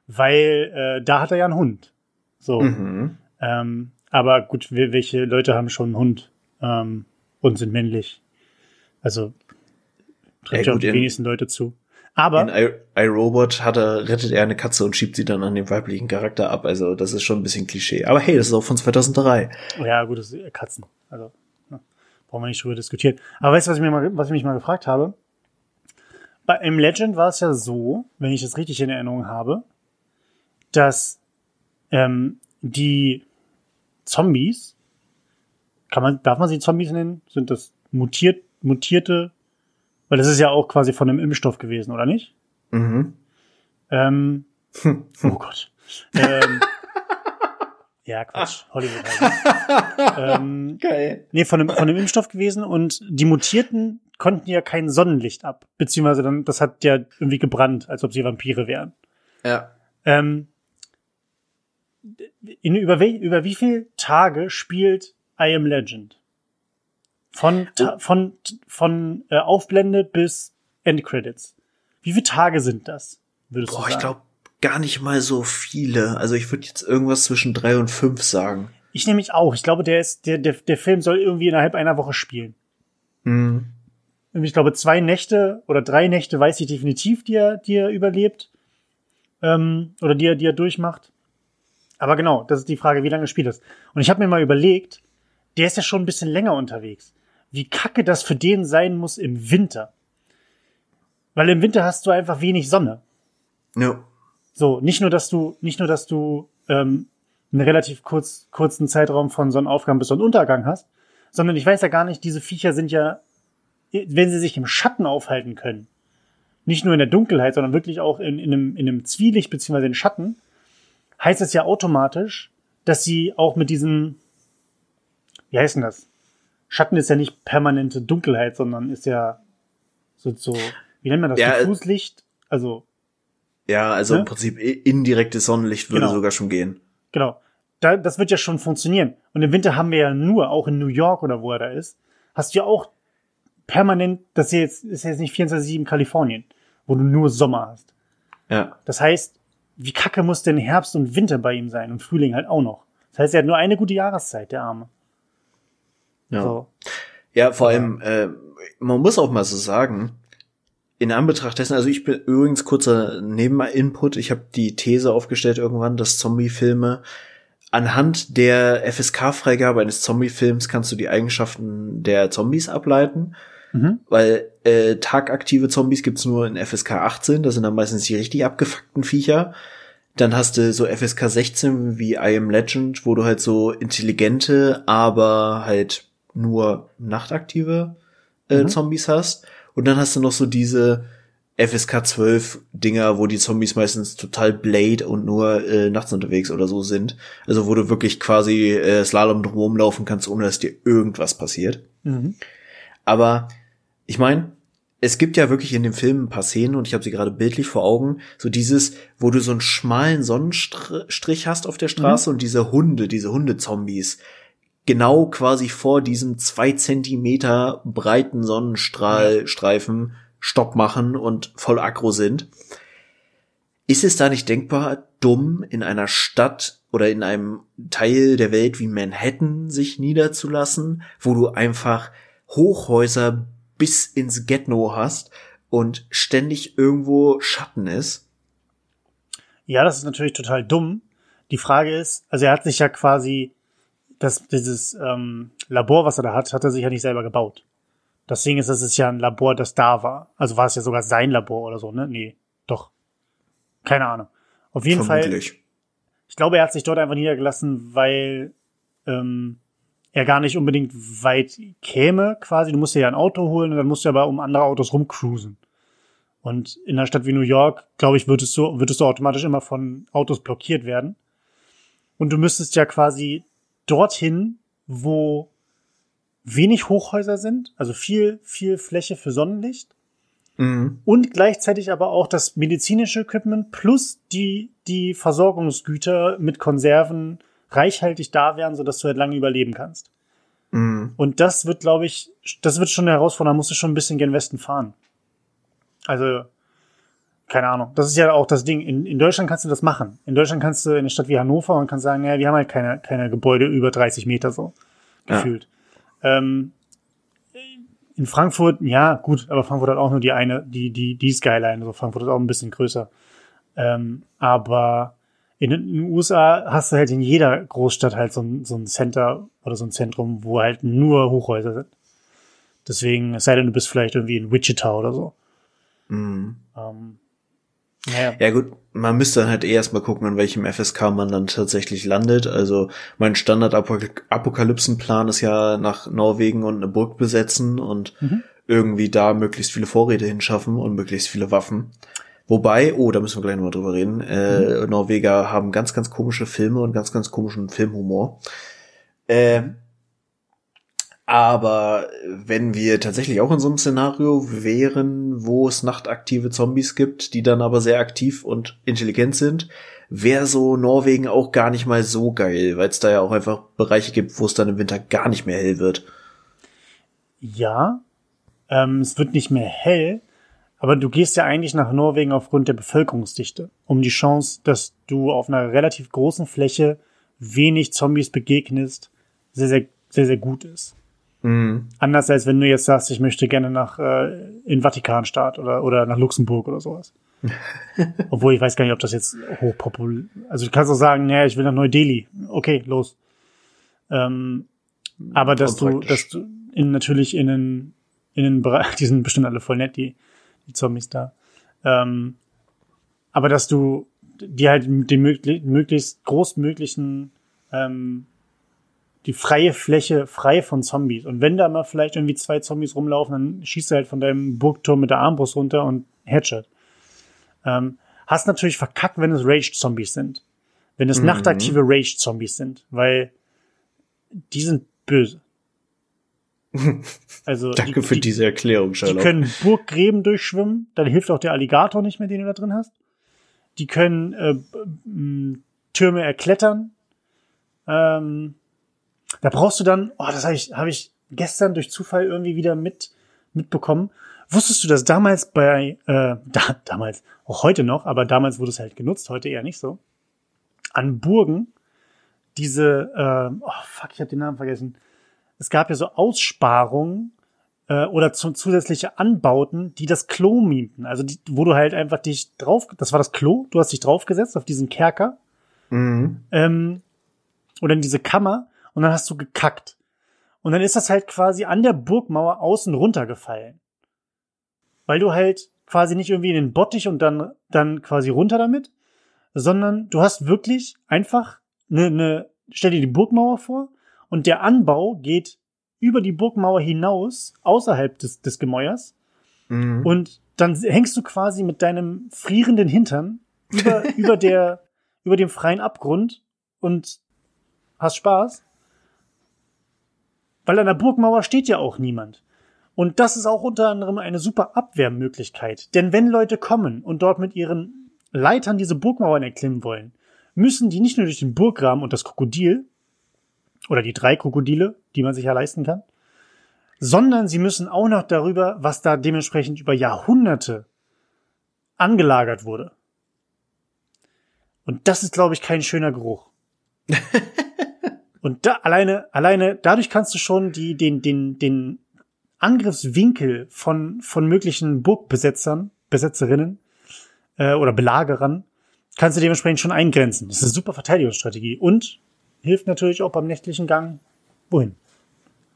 Weil äh, da hat er ja einen Hund. So. Mhm. Ähm, aber gut, welche Leute haben schon einen Hund ähm, und sind männlich? Also trifft ja, ja auch die wenigsten Leute zu. Aber In iRobot hat er, rettet er eine Katze und schiebt sie dann an den weiblichen Charakter ab. Also das ist schon ein bisschen Klischee. Aber hey, das ist auch von 2003. Ja, gut, das sind Katzen. Also, ne, brauchen wir nicht drüber diskutieren. Aber weißt du, was ich, mir mal, was ich mich mal gefragt habe? Bei im Legend war es ja so, wenn ich das richtig in Erinnerung habe, dass ähm, die Zombies, kann man, darf man sie Zombies nennen? Sind das mutiert, mutierte? Weil das ist ja auch quasi von einem Impfstoff gewesen, oder nicht? Mhm. Ähm, oh Gott. Ähm, ja, Quatsch. Hollywood halt. ähm, Geil. nee, von einem, von einem Impfstoff gewesen und die Mutierten konnten ja kein Sonnenlicht ab. Beziehungsweise dann, das hat ja irgendwie gebrannt, als ob sie Vampire wären. Ja. Ähm, in, über, wel, über wie viele Tage spielt I Am Legend? Von, ta, von, von äh, Aufblende bis Endcredits. Wie viele Tage sind das? Würdest Boah, du ich sagen? glaube gar nicht mal so viele. Also ich würde jetzt irgendwas zwischen drei und fünf sagen. Ich nehme mich auch. Ich glaube, der ist, der, der, der Film soll irgendwie innerhalb einer Woche spielen. Mhm. Ich glaube, zwei Nächte oder drei Nächte weiß ich definitiv, die er, die er überlebt. Ähm, oder die er, die er durchmacht. Aber genau, das ist die Frage, wie lange spielt das? Und ich habe mir mal überlegt, der ist ja schon ein bisschen länger unterwegs. Wie kacke das für den sein muss im Winter. Weil im Winter hast du einfach wenig Sonne. Ja. So, nicht nur, dass du, nicht nur, dass du ähm, einen relativ kurz, kurzen Zeitraum von Sonnenaufgang bis Sonnenuntergang hast, sondern ich weiß ja gar nicht, diese Viecher sind ja, wenn sie sich im Schatten aufhalten können, nicht nur in der Dunkelheit, sondern wirklich auch in, in, einem, in einem Zwielicht beziehungsweise in Schatten, heißt es ja automatisch, dass sie auch mit diesem, wie heißt denn das? Schatten ist ja nicht permanente Dunkelheit, sondern ist ja so, so wie nennt man das? Ja, äh, Diffuslicht? Also Ja, also Ne? im Prinzip indirektes Sonnenlicht würde Genau. sogar schon gehen. Genau. Da, das wird ja schon funktionieren. Und im Winter haben wir ja nur, auch in New York oder wo er da ist, hast du ja auch permanent, das ist jetzt, ist jetzt nicht 24-7 Kalifornien, wo du nur Sommer hast. Ja. Das heißt, wie kacke muss denn Herbst und Winter bei ihm sein und Frühling halt auch noch? Das heißt, er hat nur eine gute Jahreszeit, der Arme. Ja. So. Ja, vor allem, äh, man muss auch mal so sagen, in Anbetracht dessen, also ich bin übrigens kurzer Nebeninput, ich habe die These aufgestellt irgendwann, dass Zombie-Filme anhand der FSK-Freigabe eines Zombie-Films kannst du die Eigenschaften der Zombies ableiten, Mhm. weil äh, tagaktive Zombies gibt's nur in FSK 18, das sind dann meistens die richtig abgefuckten Viecher. Dann hast du so FSK 16 wie I Am Legend, wo du halt so intelligente, aber halt nur nachtaktive äh, Mhm. Zombies hast. Und dann hast du noch so diese FSK 12 Dinger, wo die Zombies meistens total blade und nur äh, nachts unterwegs oder so sind. Also wo du wirklich quasi äh, Slalom drumherum laufen kannst, ohne dass dir irgendwas passiert. Mhm. Aber ich meine, es gibt ja wirklich in dem Film ein paar Szenen und ich habe sie gerade bildlich vor Augen, so dieses, wo du so einen schmalen Sonnenstrich hast auf der Straße und diese Hunde, diese Hundezombies, genau quasi vor diesem zwei Zentimeter breiten Sonnenstrahlstreifen Stopp machen und voll aggro sind. Ist es da nicht denkbar, dumm in einer Stadt oder in einem Teil der Welt wie Manhattan sich niederzulassen, wo du einfach Hochhäuser bis ins Ghetto hast und ständig irgendwo Schatten ist? Ja, das ist natürlich total dumm. Die Frage ist, also er hat sich ja quasi das, dieses ähm, Labor, was er da hat, hat er sich ja nicht selber gebaut. Deswegen ist es ja ein Labor, das da war. Also war es ja sogar sein Labor oder so, ne? Nee, doch. Keine Ahnung. Auf jeden Fall, Vermutlich. ich glaube, er hat sich dort einfach niedergelassen, weil ähm, er gar nicht unbedingt weit käme, quasi. Du musst dir ja ein Auto holen und dann musst du aber um andere Autos rumcruisen. Und in einer Stadt wie New York, glaube ich, würdest du, würdest du automatisch immer von Autos blockiert werden. Und du müsstest ja quasi dorthin, wo wenig Hochhäuser sind, also viel, viel Fläche für Sonnenlicht Mhm. und gleichzeitig aber auch das medizinische Equipment plus die, die Versorgungsgüter mit Konserven reichhaltig da wären, sodass du halt lange überleben kannst. Mhm. Und das wird, glaube ich, das wird schon eine Herausforderung, da musst du schon ein bisschen gen Westen fahren. Also, keine Ahnung. Das ist ja auch das Ding. In, in Deutschland kannst du das machen. In Deutschland kannst du in eine Stadt wie Hannover und kannst sagen, ja, wir haben halt keine, keine Gebäude über 30 Meter so Ja. gefühlt. Ähm, in Frankfurt, ja, gut, aber Frankfurt hat auch nur die eine, die, die, die Skyline. Also Frankfurt ist auch ein bisschen größer. Ähm, aber in den USA hast du halt in jeder Großstadt halt so ein, so ein Center oder so ein Zentrum, wo halt nur Hochhäuser sind. Deswegen, es sei denn, du bist vielleicht irgendwie in Wichita oder so. Mhm. Ähm, naja. Ja gut, man müsste dann halt eh erstmal gucken, an welchem FSK man dann tatsächlich landet. Also mein Standard-Apokalypsenplan ist ja nach Norwegen und eine Burg besetzen und mhm. irgendwie da möglichst viele Vorräte hinschaffen und möglichst viele Waffen. Wobei, oh, da müssen wir gleich nochmal drüber reden, äh, mhm. Norweger haben ganz, ganz komische Filme und ganz, ganz komischen Filmhumor. Äh, aber wenn wir tatsächlich auch in so einem Szenario wären, wo es nachtaktive Zombies gibt, die dann aber sehr aktiv und intelligent sind, wäre so Norwegen auch gar nicht mal so geil, weil es da ja auch einfach Bereiche gibt, wo es dann im Winter gar nicht mehr hell wird. Ja, ähm, es wird nicht mehr hell, aber du gehst ja eigentlich nach Norwegen aufgrund der Bevölkerungsdichte, um die Chance, dass du auf einer relativ großen Fläche wenig Zombies begegnest, sehr, sehr, sehr, sehr gut ist. Mhm. Anders als wenn du jetzt sagst, ich möchte gerne nach äh, in Vatikanstaat oder oder nach Luxemburg oder sowas. Obwohl ich weiß gar nicht, ob das jetzt hochpopulär. Also du kannst auch sagen, naja, ich will nach Neu-Delhi. Okay, los. Ähm, aber dass du, dass du in, natürlich in den in den Bereich, die sind bestimmt alle voll nett, die die Zombies da. Ähm, aber dass du die halt den möglichst großmöglichen ähm, die freie Fläche frei von Zombies. Und wenn da mal vielleicht irgendwie zwei Zombies rumlaufen, dann schießt du halt von deinem Burgturm mit der Armbrust runter und Headshot. Ähm, hast natürlich verkackt, wenn es Rage-Zombies sind. Wenn es mhm. nachtaktive Rage-Zombies sind, weil die sind böse. Also Danke die, für diese Erklärung, Sherlock. Die können Burggräben durchschwimmen, dann hilft auch der Alligator nicht mehr, den du da drin hast. Die können äh, Türme erklettern. Ähm, da brauchst du dann, oh, das habe ich, hab ich gestern durch Zufall irgendwie wieder mit mitbekommen. Wusstest du, dass damals bei, äh, da, damals, auch heute noch, aber damals wurde es halt genutzt, heute eher nicht so, an Burgen diese, äh, oh fuck, ich habe den Namen vergessen. Es gab ja so Aussparungen äh, oder zu, zusätzliche Anbauten, die das Klo mieten. Also die, wo du halt einfach dich drauf, das war das Klo, du hast dich draufgesetzt auf diesen Kerker mhm. ähm, oder in diese Kammer und dann hast du gekackt. Und dann ist das halt quasi an der Burgmauer außen runtergefallen. Weil du halt quasi nicht irgendwie in den Bottich und dann, dann quasi runter damit, sondern du hast wirklich einfach eine, eine, stell dir die Burgmauer vor und der Anbau geht über die Burgmauer hinaus, außerhalb des, des Gemäuers. Mhm. Und dann hängst du quasi mit deinem frierenden Hintern über, über der, über dem freien Abgrund und hast Spaß. Weil an der Burgmauer steht ja auch niemand. Und das ist auch unter anderem eine super Abwehrmöglichkeit. Denn wenn Leute kommen und dort mit ihren Leitern diese Burgmauern erklimmen wollen, müssen die nicht nur durch den Burgrahmen und das Krokodil, oder die drei Krokodile, die man sich ja leisten kann, sondern sie müssen auch noch darüber, was da dementsprechend über Jahrhunderte angelagert wurde. Und das ist, glaube ich, kein schöner Geruch. Und da alleine, alleine dadurch kannst du schon die, den, den, den Angriffswinkel von, von möglichen Burgbesetzern, Besetzerinnen äh, oder Belagerern, kannst du dementsprechend schon eingrenzen. Das ist eine super Verteidigungsstrategie und hilft natürlich auch beim nächtlichen Gang wohin.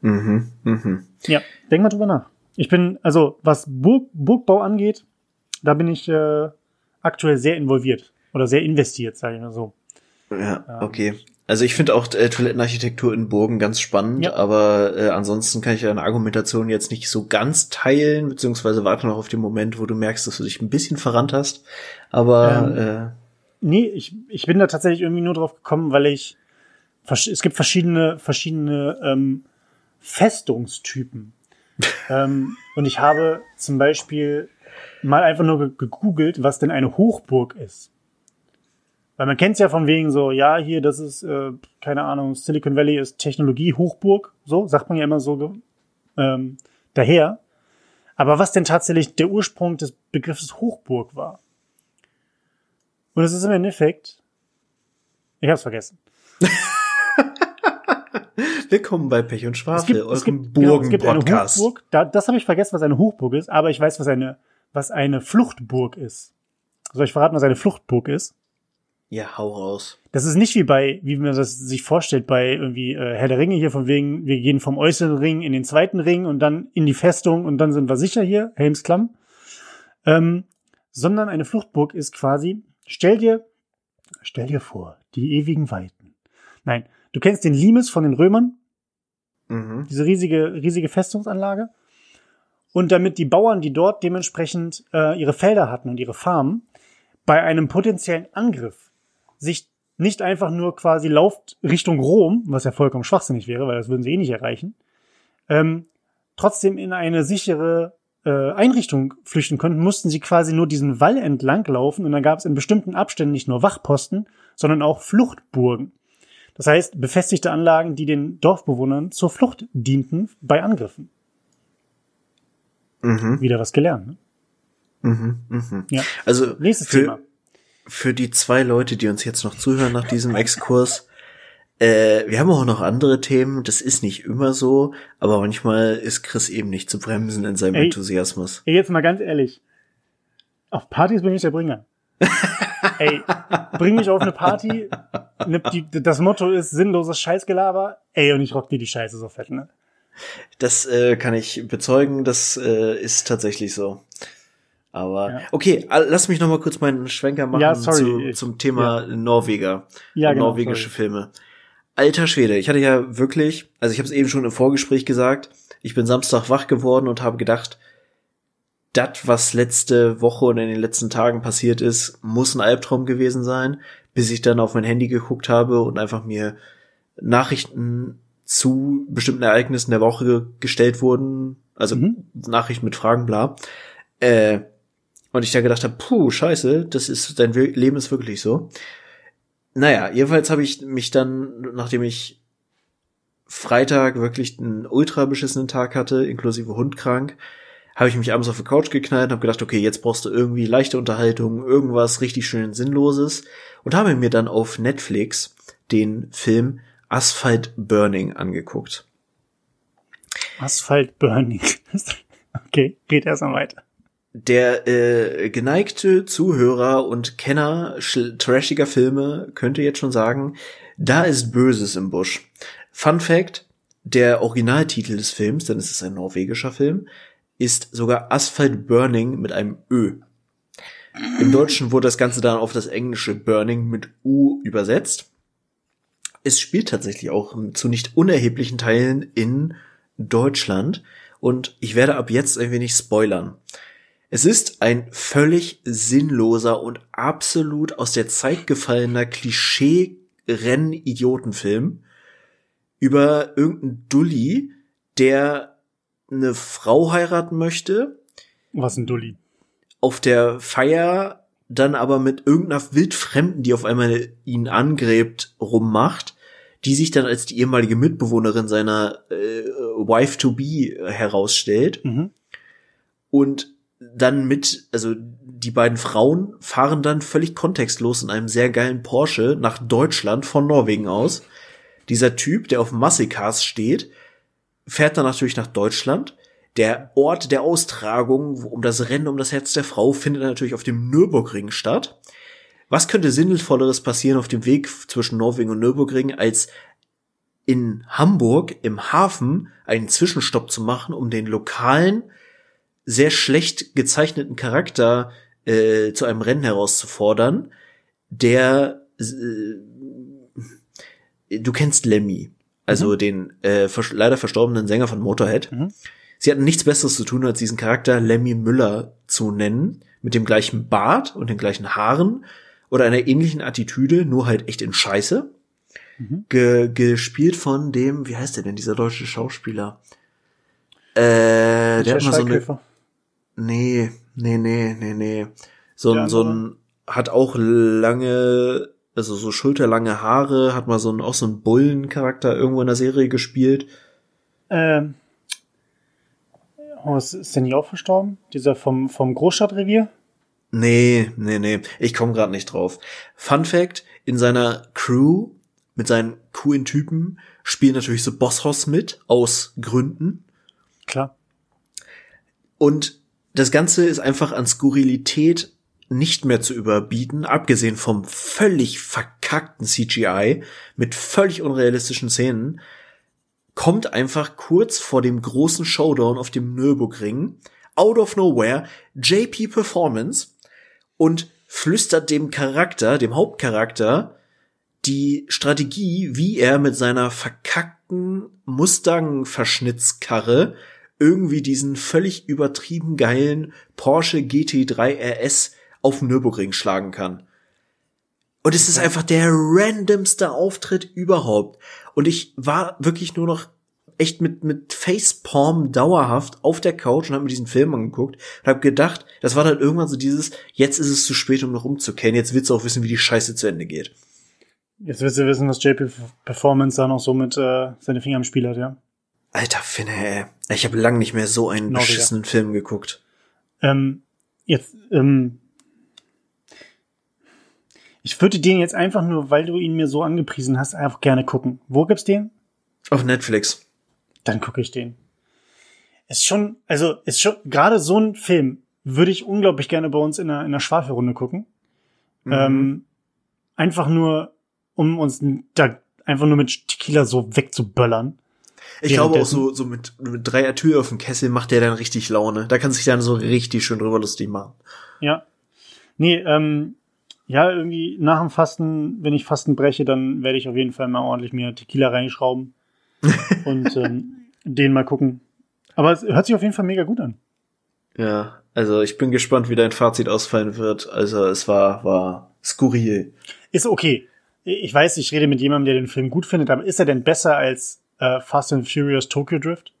Mhm, mhm. Ja, denk mal drüber nach. Ich bin, also was Burg, Burgbau angeht, da bin ich äh, aktuell sehr involviert oder sehr investiert, sage ich mal so. Ja, ähm, okay. Also ich finde auch äh, Toilettenarchitektur in Burgen ganz spannend, ja. aber äh, ansonsten kann ich deine Argumentation jetzt nicht so ganz teilen, beziehungsweise warte noch auf den Moment, wo du merkst, dass du dich ein bisschen verrannt hast. Aber ähm, äh, nee, ich, ich bin da tatsächlich irgendwie nur drauf gekommen, weil ich es gibt verschiedene verschiedene ähm, Festungstypen. ähm, und ich habe zum Beispiel mal einfach nur gegoogelt, was denn eine Hochburg ist. Weil man kennt es ja von wegen so, ja, hier, das ist, äh, keine Ahnung, Silicon Valley ist Technologie-Hochburg, so, sagt man ja immer so ähm, daher. Aber was denn tatsächlich der Ursprung des Begriffes Hochburg war? Und es ist im Endeffekt, ich hab's vergessen. Willkommen bei Pech und Schwafel, Es gibt, eurem es gibt, genau, es gibt eine. Hochburg. Da, das habe ich vergessen, was eine Hochburg ist, aber ich weiß, was eine, was eine Fluchtburg ist. Soll ich verraten, was eine Fluchtburg ist? Ja, hau raus. Das ist nicht wie bei, wie man das sich vorstellt, bei irgendwie äh, Herr der Ringe hier, von wegen, wir gehen vom äußeren Ring in den zweiten Ring und dann in die Festung und dann sind wir sicher hier, Helmsklamm. Ähm, sondern eine Fluchtburg ist quasi, stell dir, stell dir vor, die ewigen Weiten. Nein, du kennst den Limes von den Römern, Mhm. diese riesige, riesige Festungsanlage. Und damit die Bauern, die dort dementsprechend äh, ihre Felder hatten und ihre Farmen, bei einem potenziellen Angriff sich nicht einfach nur quasi lauft Richtung Rom, was ja vollkommen schwachsinnig wäre, weil das würden sie eh nicht erreichen, ähm, trotzdem in eine sichere äh, Einrichtung flüchten könnten, mussten sie quasi nur diesen Wall entlang laufen und dann gab es in bestimmten Abständen nicht nur Wachposten, sondern auch Fluchtburgen. Das heißt, befestigte Anlagen, die den Dorfbewohnern zur Flucht dienten bei Angriffen. Mhm. Wieder was gelernt. Ne? Mhm. Mhm. Ja. Also Nächstes für, Thema. Für die zwei Leute, die uns jetzt noch zuhören nach diesem Exkurs, äh, wir haben auch noch andere Themen, das ist nicht immer so, aber manchmal ist Chris eben nicht zu bremsen in seinem Ey. Enthusiasmus. Ey, jetzt mal ganz ehrlich. Auf Partys bin ich der Bringer. Ey, bring mich auf eine Party. Ne, die, das Motto ist sinnloses Scheißgelaber. Ey, und ich rock dir die Scheiße so fett, ne? Das äh, kann ich bezeugen, das äh, ist tatsächlich so. Aber Ja. okay, lass mich noch mal kurz meinen Schwenker machen Ja, sorry, zu, zum Thema Norweger Ja, genau, norwegische sorry. Filme. Alter Schwede, ich hatte ja wirklich, also ich habe es eben schon im Vorgespräch gesagt, ich bin Samstag wach geworden und habe gedacht, das, was letzte Woche und in den letzten Tagen passiert ist, muss ein Albtraum gewesen sein, bis ich dann auf mein Handy geguckt habe und einfach mir Nachrichten zu bestimmten Ereignissen der Woche gestellt wurden, also Mhm. Nachrichten mit Fragen, bla. Äh, und ich da gedacht habe, puh, scheiße, das ist, dein Leben ist wirklich so. Naja, jedenfalls habe ich mich dann, nachdem ich Freitag wirklich einen ultra beschissenen Tag hatte, inklusive Hund krank, habe ich mich abends auf die Couch geknallt und habe gedacht, okay, jetzt brauchst du irgendwie leichte Unterhaltung, irgendwas richtig schön Sinnloses und habe mir dann auf Netflix den Film Asphalt Burning angeguckt. Asphalt Burning. okay, geht erstmal weiter. Der äh, geneigte Zuhörer und Kenner trashiger Filme könnte jetzt schon sagen, da ist Böses im Busch. Fun Fact, der Originaltitel des Films, denn es ist ein norwegischer Film, ist sogar Asphalt Burning mit einem Ö. Im Deutschen wurde das Ganze dann auf das englische Burning mit U übersetzt. Es spielt tatsächlich auch zu nicht unerheblichen Teilen in Deutschland und ich werde ab jetzt ein wenig spoilern. Es ist ein völlig sinnloser und absolut aus der Zeit gefallener Klischee-Renn-Idiotenfilm über irgendeinen Dulli, der eine Frau heiraten möchte, Was ein Dulli. auf der Feier dann aber mit irgendeiner Wildfremden, die auf einmal ihn angräbt, rummacht, die sich dann als die ehemalige Mitbewohnerin seiner äh, Wife-to-be herausstellt Mhm. und dann mit, also die beiden Frauen fahren dann völlig kontextlos in einem sehr geilen Porsche nach Deutschland von Norwegen aus. Dieser Typ, der auf Massikars steht, fährt dann natürlich nach Deutschland. Der Ort der Austragung um das Rennen um das Herz der Frau findet natürlich auf dem Nürburgring statt. Was könnte sinnvolleres passieren auf dem Weg zwischen Norwegen und Nürburgring, als in Hamburg im Hafen einen Zwischenstopp zu machen, um den lokalen sehr schlecht gezeichneten Charakter äh, zu einem Rennen herauszufordern, der äh, du kennst Lemmy, also den äh, vers leider verstorbenen Sänger von Motorhead. Mhm. Sie hatten nichts Besseres zu tun, als diesen Charakter Lemmy Müller zu nennen, mit dem gleichen Bart und den gleichen Haaren oder einer ähnlichen Attitüde, nur halt echt in Scheiße. Mhm. Ge gespielt von dem, wie heißt der denn, dieser deutsche Schauspieler? Äh, der hat mal so eine. Nee, nee, nee, nee, nee. So ein, so ein, hat auch lange, also so schulterlange Haare, hat mal so ein, auch so ein Bullencharakter irgendwo in der Serie gespielt. Ähm, oh, ist, ist der nicht auch verstorben? Dieser vom, vom Großstadtrevier? Nee, nee, nee, ich komme gerade nicht drauf. Fun Fact, in seiner Crew mit seinen coolen Typen, spielen natürlich so Bosshaus mit, aus Gründen. Klar. Und das Ganze ist einfach an Skurrilität nicht mehr zu überbieten, abgesehen vom völlig verkackten CGI mit völlig unrealistischen Szenen, kommt einfach kurz vor dem großen Showdown auf dem Nürburgring, out of nowhere, JP Performance und flüstert dem Charakter, dem Hauptcharakter, die Strategie, wie er mit seiner verkackten Mustang-Verschnitzkarre irgendwie diesen völlig übertrieben geilen Porsche GT3 RS auf Nürburgring schlagen kann. Und es ist einfach der randomste Auftritt überhaupt. Und ich war wirklich nur noch echt mit, mit Facepalm dauerhaft auf der Couch und habe mir diesen Film angeguckt und habe gedacht, das war dann irgendwann so dieses, jetzt ist es zu spät, um noch umzukehren, jetzt willst du auch wissen, wie die Scheiße zu Ende geht. Jetzt willst du wissen, was JP Performance da noch so mit äh, seine Finger im Spiel hat, ja? Alter Finne, ey. Ich habe lang nicht mehr so einen Norweger. beschissenen Film geguckt. Ähm, jetzt, ähm, ich würde den jetzt einfach nur, weil du ihn mir so angepriesen hast, einfach gerne gucken. Wo gibt's den? Auf Netflix. Dann gucke ich den. Ist schon, also ist schon gerade so ein Film würde ich unglaublich gerne bei uns in einer, in einer Schwafelrunde gucken. Mhm. Ähm, einfach nur, um uns da einfach nur mit Tequila so wegzuböllern. Ich glaube auch so, so mit, mit drei Tür auf dem Kessel macht der dann richtig Laune. Da kann sich dann so richtig schön drüber lustig machen. Ja. Nee, ähm, ja, irgendwie nach dem Fasten, wenn ich Fasten breche, dann werde ich auf jeden Fall mal ordentlich mir Tequila reinschrauben und ähm, den mal gucken. Aber es hört sich auf jeden Fall mega gut an. Ja, also ich bin gespannt, wie dein Fazit ausfallen wird. Also es war, war skurril. Ist okay. Ich weiß, ich rede mit jemandem, der den Film gut findet, aber ist er denn besser als äh, Fast and Furious Tokyo Drift?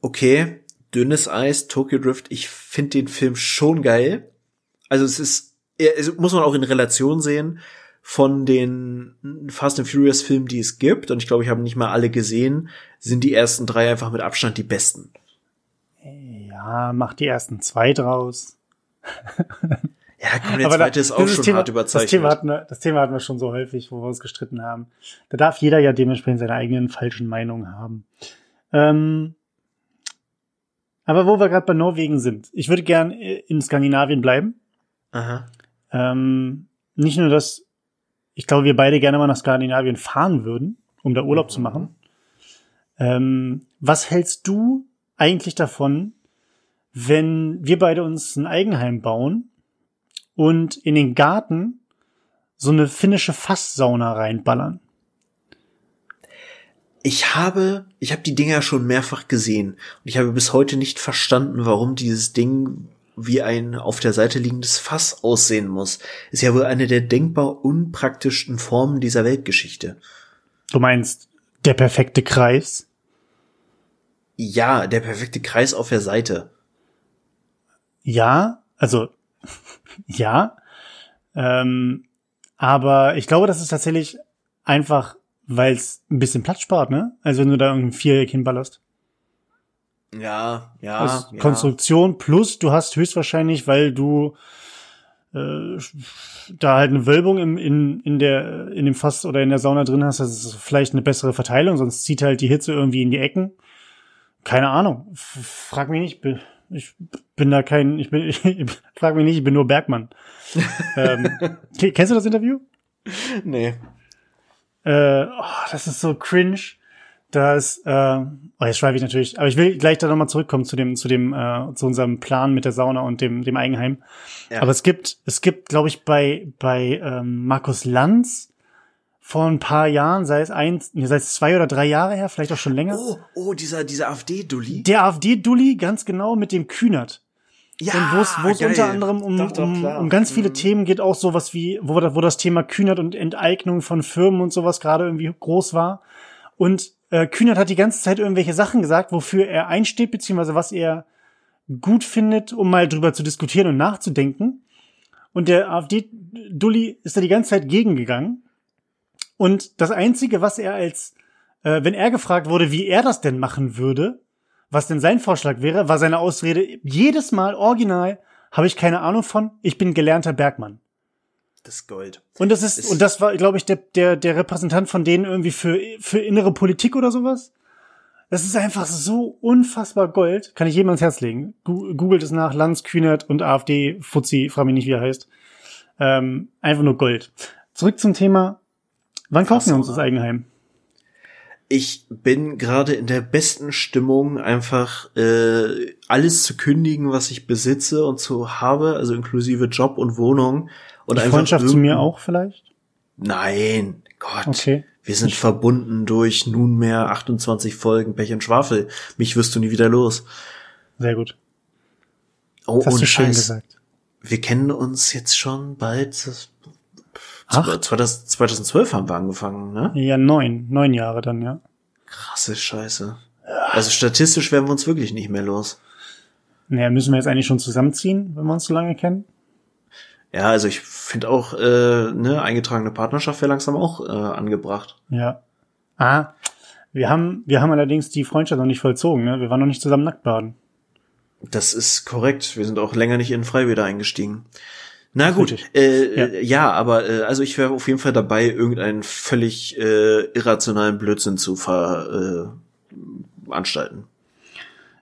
Okay, dünnes Eis, Tokyo Drift, ich finde den Film schon geil. Also es ist, es muss man auch in Relation sehen von den Fast and Furious Filmen, die es gibt. Und ich glaube, ich habe nicht mal alle gesehen, sind die ersten drei einfach mit Abstand die besten. Ja, mach die ersten zwei draus. Ja, komm, der Aber da- zweite ist auch schon Thema, hart Das überzeichnet. Thema, hatten wir, das Thema hatten wir schon so häufig, wo wir uns gestritten haben. Da darf jeder ja dementsprechend seine eigenen falschen Meinungen haben. Ähm, aber wo wir gerade bei Norwegen sind, ich würde gern äh, in Skandinavien bleiben. Aha. Ähm, nicht nur, dass ich glaube, wir beide gerne mal nach Skandinavien fahren würden, um da Urlaub Mhm. zu machen. Ähm, was hältst du eigentlich davon, wenn wir beide uns ein Eigenheim bauen und in den Garten so eine finnische Fasssauna reinballern? Ich habe, ich habe die Dinger schon mehrfach gesehen und ich habe bis heute nicht verstanden, warum dieses Ding wie ein auf der Seite liegendes Fass aussehen muss. Ist ja wohl eine der denkbar unpraktischsten Formen dieser Weltgeschichte. Du meinst der perfekte Kreis? Ja, der perfekte Kreis auf der Seite. Ja, also ja. Ähm, aber ich glaube, das ist tatsächlich einfach, weil es ein bisschen Platz spart, ne? Also wenn du da irgendein Viereck hinballerst. Ja, ja. also ja. Konstruktion plus du hast höchstwahrscheinlich, weil du äh, da halt eine Wölbung im, in, in der in dem Fass oder in der Sauna drin hast, das ist vielleicht eine bessere Verteilung, sonst zieht halt die Hitze irgendwie in die Ecken. Keine Ahnung. F frag mich nicht. Ich bin da kein, ich bin, ich, frag mich nicht, ich bin nur Bergmann. ähm, ke- kennst du das Interview? Nee. Äh, oh, das ist so cringe. Das, äh, oh, jetzt schreibe ich natürlich, aber ich will gleich da nochmal zurückkommen zu dem, zu dem, äh, zu unserem Plan mit der Sauna und dem, dem Eigenheim. Ja. Aber es gibt, es gibt, glaube ich, bei, bei ähm, Markus Lanz vor ein paar Jahren, sei es eins, nee, sei es zwei oder drei Jahre her, vielleicht auch schon länger. Oh, oh, dieser, dieser AfD-Dulli. Der AfD-Dulli, ganz genau, mit dem Kühnert. Ja, und wo es wo es unter anderem um, Doch, doch, um, um ganz viele Mhm. Themen geht, auch sowas wie, wo, wo das Thema Kühnert und Enteignung von Firmen und sowas gerade irgendwie groß war. Und äh, Kühnert hat die ganze Zeit irgendwelche Sachen gesagt, wofür er einsteht, beziehungsweise was er gut findet, um mal drüber zu diskutieren und nachzudenken. Und der AfD-Dulli ist da die ganze Zeit gegengegangen. Und das Einzige, was er als, äh, wenn er gefragt wurde, wie er das denn machen würde, was denn sein Vorschlag wäre, war seine Ausrede jedes Mal original, habe ich keine Ahnung von, ich bin gelernter Bergmann. Das Gold. Und das ist, Ist- und das war, glaube ich, der, der, der Repräsentant von denen irgendwie für, für innere Politik oder sowas. Das ist einfach so unfassbar Gold. Kann ich jedem ans Herz legen. Googelt es nach, Lanz, Kühnert und AfD, Fuzzi, frag mich nicht, wie er heißt. Ähm, einfach nur Gold. Zurück zum Thema, wann kaufen wir uns das Eigenheim? Ich bin gerade in der besten Stimmung, einfach äh, alles zu kündigen, was ich besitze und zu habe, also inklusive Job und Wohnung. Und Die einfach Freundschaft zu mir auch vielleicht? Nein, Gott. Okay. Wir sind verbunden durch nunmehr 28 Folgen Pech und Schwafel. Mich wirst du nie wieder los. Sehr gut. Oh, Das hast und du schön Scheiß. gesagt. Wir kennen uns jetzt schon bald. Acht? 2000 2012 haben wir angefangen, ne? Ja, neun. Neun Jahre dann, ja. Krasse Scheiße. Also statistisch werden wir uns wirklich nicht mehr los. Naja, müssen wir jetzt eigentlich schon zusammenziehen, wenn wir uns so lange kennen? Ja, also ich finde auch, äh, ne, eingetragene Partnerschaft wäre langsam auch äh, angebracht. Ja. Ah, wir haben, wir haben allerdings die Freundschaft noch nicht vollzogen, ne? Wir waren noch nicht zusammen nackt baden. Das ist korrekt. Wir sind auch länger nicht in Freibäder eingestiegen. Na gut, äh, Ja. ja. aber äh, also ich wäre auf jeden Fall dabei, irgendeinen völlig äh, irrationalen Blödsinn zu veranstalten. Äh, anstalten.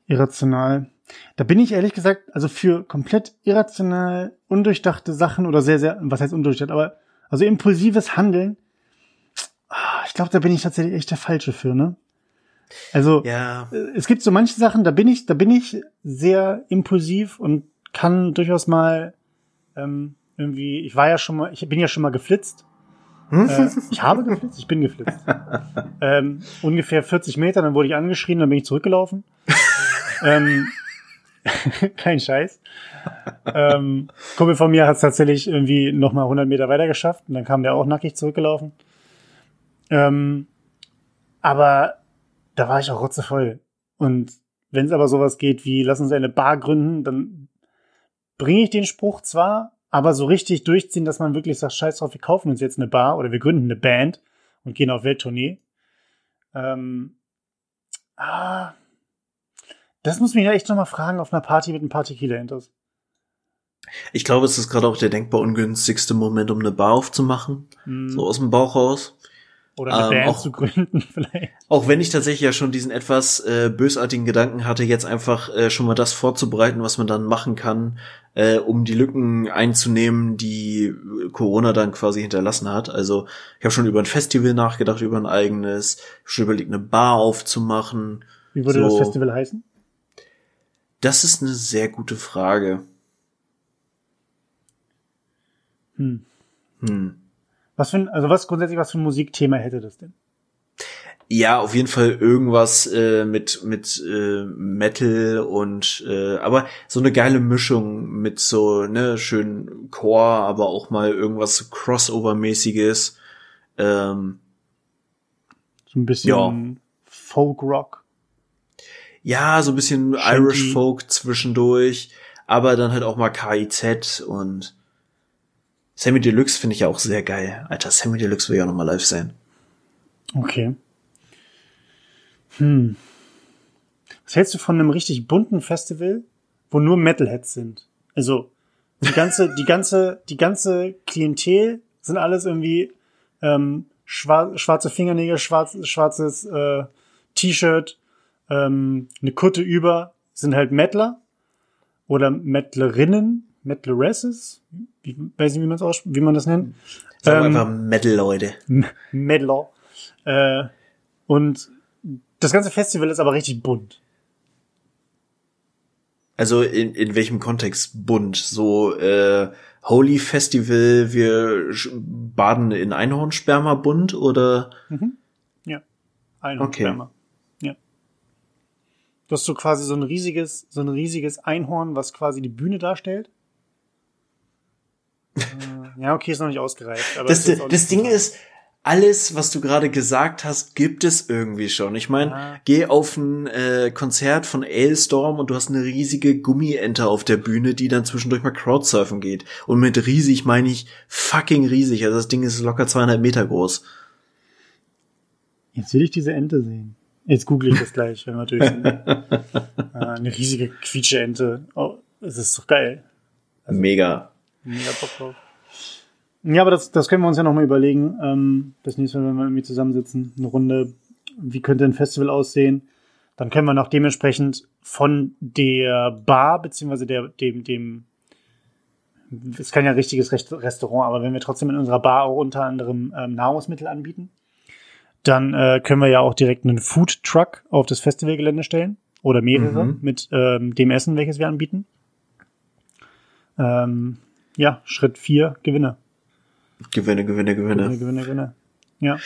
Irrational. Da bin ich ehrlich gesagt, also für komplett irrational, undurchdachte Sachen oder sehr, sehr, was heißt undurchdacht, aber also impulsives Handeln, ah, ich glaube, da bin ich tatsächlich echt der Falsche für, ne? Also, ja, äh, es gibt so manche Sachen, da bin ich, da bin ich sehr impulsiv und kann durchaus mal ähm, irgendwie, ich war ja schon mal, ich bin ja schon mal geflitzt. äh, ich habe geflitzt, ich bin geflitzt. ähm, ungefähr 40 Meter, dann wurde ich angeschrien, dann bin ich zurückgelaufen. ähm, kein Scheiß. ähm, Kumpel von mir hat es tatsächlich irgendwie noch mal 100 Meter weiter geschafft und dann kam der auch nackig zurückgelaufen. Ähm, aber da war ich auch rotzevoll. Und wenn es aber sowas geht wie, lass uns eine Bar gründen, dann bringe ich den Spruch zwar, aber so richtig durchziehen, dass man wirklich sagt, scheiß drauf, wir kaufen uns jetzt eine Bar oder wir gründen eine Band und gehen auf Welttournee. Ähm, ah, das muss mich ja echt nochmal fragen auf einer Party mit ein paar Tequila-Intos. ich glaube, es ist gerade auch der denkbar ungünstigste Moment, um eine Bar aufzumachen. Hm, So aus dem Bauch raus. Oder eine ähm, Band auch- zu gründen vielleicht. Auch wenn ich tatsächlich ja schon diesen etwas äh, bösartigen Gedanken hatte, jetzt einfach äh, schon mal das vorzubereiten, was man dann machen kann, äh, um die Lücken einzunehmen, die äh, Corona dann quasi hinterlassen hat. Also ich habe schon über ein Festival nachgedacht, über ein eigenes, schon überlegt, eine Bar aufzumachen. Wie würde so. das Festival heißen? Das ist eine sehr gute Frage. Hm. Hm. Was für ein, also was grundsätzlich was für ein Musikthema hätte das denn? Ja, auf jeden Fall irgendwas äh, mit mit äh, Metal und äh, aber so eine geile Mischung mit so ne schön Chor, aber auch mal irgendwas Crossover-mäßiges. Ähm, So ein bisschen Ja. Folk-Rock. ja, so ein bisschen Shanty. Irish Folk zwischendurch, aber dann halt auch mal KIZ und Sammy Deluxe finde ich ja auch sehr geil. Alter, Sammy Deluxe will ja noch mal live sein. Okay. Hm. Was hältst du von einem richtig bunten Festival, wo nur Metalheads sind? Also die ganze, die ganze, die ganze Klientel sind alles irgendwie ähm, schwar schwarze Fingernägel, schwarz, schwarzes äh, T-Shirt, ähm, eine Kutte über, sind halt Metaler oder Metlerinnen, Metleresses, wie, weiß nicht, wie man es wie man das nennt. Sagen Ähm, wir einfach Metal, Leute. Medler. Äh, und das ganze Festival ist aber richtig bunt. Also in, in welchem Kontext bunt? So äh, Holy Festival, wir baden in Einhornsperma bunt oder Ja. Einhornsperma. Ja. Du hast so quasi so ein riesiges, so ein riesiges Einhorn, was quasi die Bühne darstellt. Äh, ja, okay, ist noch nicht ausgereift. Aber das, das nicht Ding ist, alles, was du gerade gesagt hast, gibt es irgendwie schon. Ich meine, Ja. geh auf ein äh, Konzert von Ailstorm und du hast eine riesige Gummiente auf der Bühne, die dann zwischendurch mal Crowdsurfen geht. Und mit riesig meine ich fucking riesig. Also das Ding ist locker 200 Meter groß. Jetzt will ich diese Ente sehen. Jetzt google ich das gleich, wenn wir durch sind. äh, eine riesige Quietsche-Ente. Oh, das ist doch geil. Mega. Mega Bock drauf. Ja, aber das, das können wir uns ja nochmal überlegen. Ähm, das nächste Mal, wenn wir irgendwie zusammensitzen, eine Runde, wie könnte ein Festival aussehen? Dann können wir noch dementsprechend von der Bar, beziehungsweise der, dem, dem, es kann ja ein richtiges Restaurant, aber wenn wir trotzdem in unserer Bar auch unter anderem ähm, Nahrungsmittel anbieten, dann äh, können wir ja auch direkt einen Food Truck auf das Festivalgelände stellen oder mehrere mhm. mit ähm, dem Essen, welches wir anbieten. Ähm, ja, Schritt vier, Gewinne. Gewinne, Gewinne, Gewinne. Gewinne, Gewinne, Gewinne. Ja.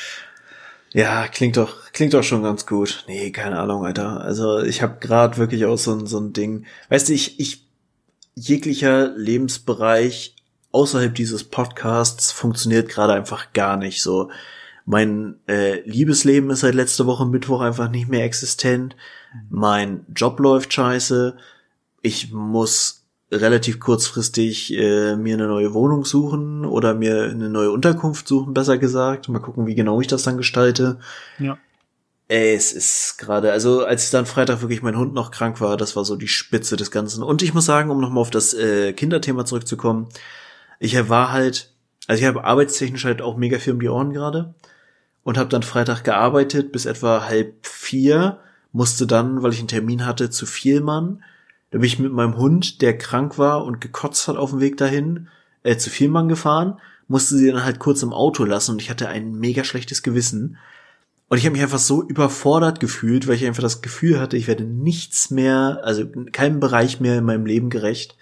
Ja, klingt doch, klingt doch schon ganz gut. Nee, keine Ahnung, Alter. Also ich habe gerade wirklich auch so ein, so ein Ding. Weißt du, ich, ich jeglicher Lebensbereich außerhalb dieses Podcasts funktioniert gerade einfach gar nicht so. Mein äh, Liebesleben ist seit letzter Woche Mittwoch einfach nicht mehr existent. Mein Job läuft scheiße. Ich muss relativ kurzfristig äh, mir eine neue Wohnung suchen oder mir eine neue Unterkunft suchen, besser gesagt. Mal gucken, wie genau ich das dann gestalte. Ja. Es ist gerade, also als dann Freitag wirklich mein Hund noch krank war, das war so die Spitze des Ganzen. Und ich muss sagen, um nochmal auf das äh, Kinderthema zurückzukommen, ich war halt, also ich habe arbeitstechnisch halt auch mega viel um die Ohren gerade und habe dann Freitag gearbeitet bis etwa halb vier, musste dann, weil ich einen Termin hatte, zu viel Mann da bin ich mit meinem Hund, der krank war und gekotzt hat auf dem Weg dahin, äh, zu Vielmann gefahren, musste sie dann halt kurz im Auto lassen und ich hatte ein mega schlechtes Gewissen. Und ich habe mich einfach so überfordert gefühlt, weil ich einfach das Gefühl hatte, ich werde nichts mehr, also keinem Bereich mehr in meinem Leben gerecht.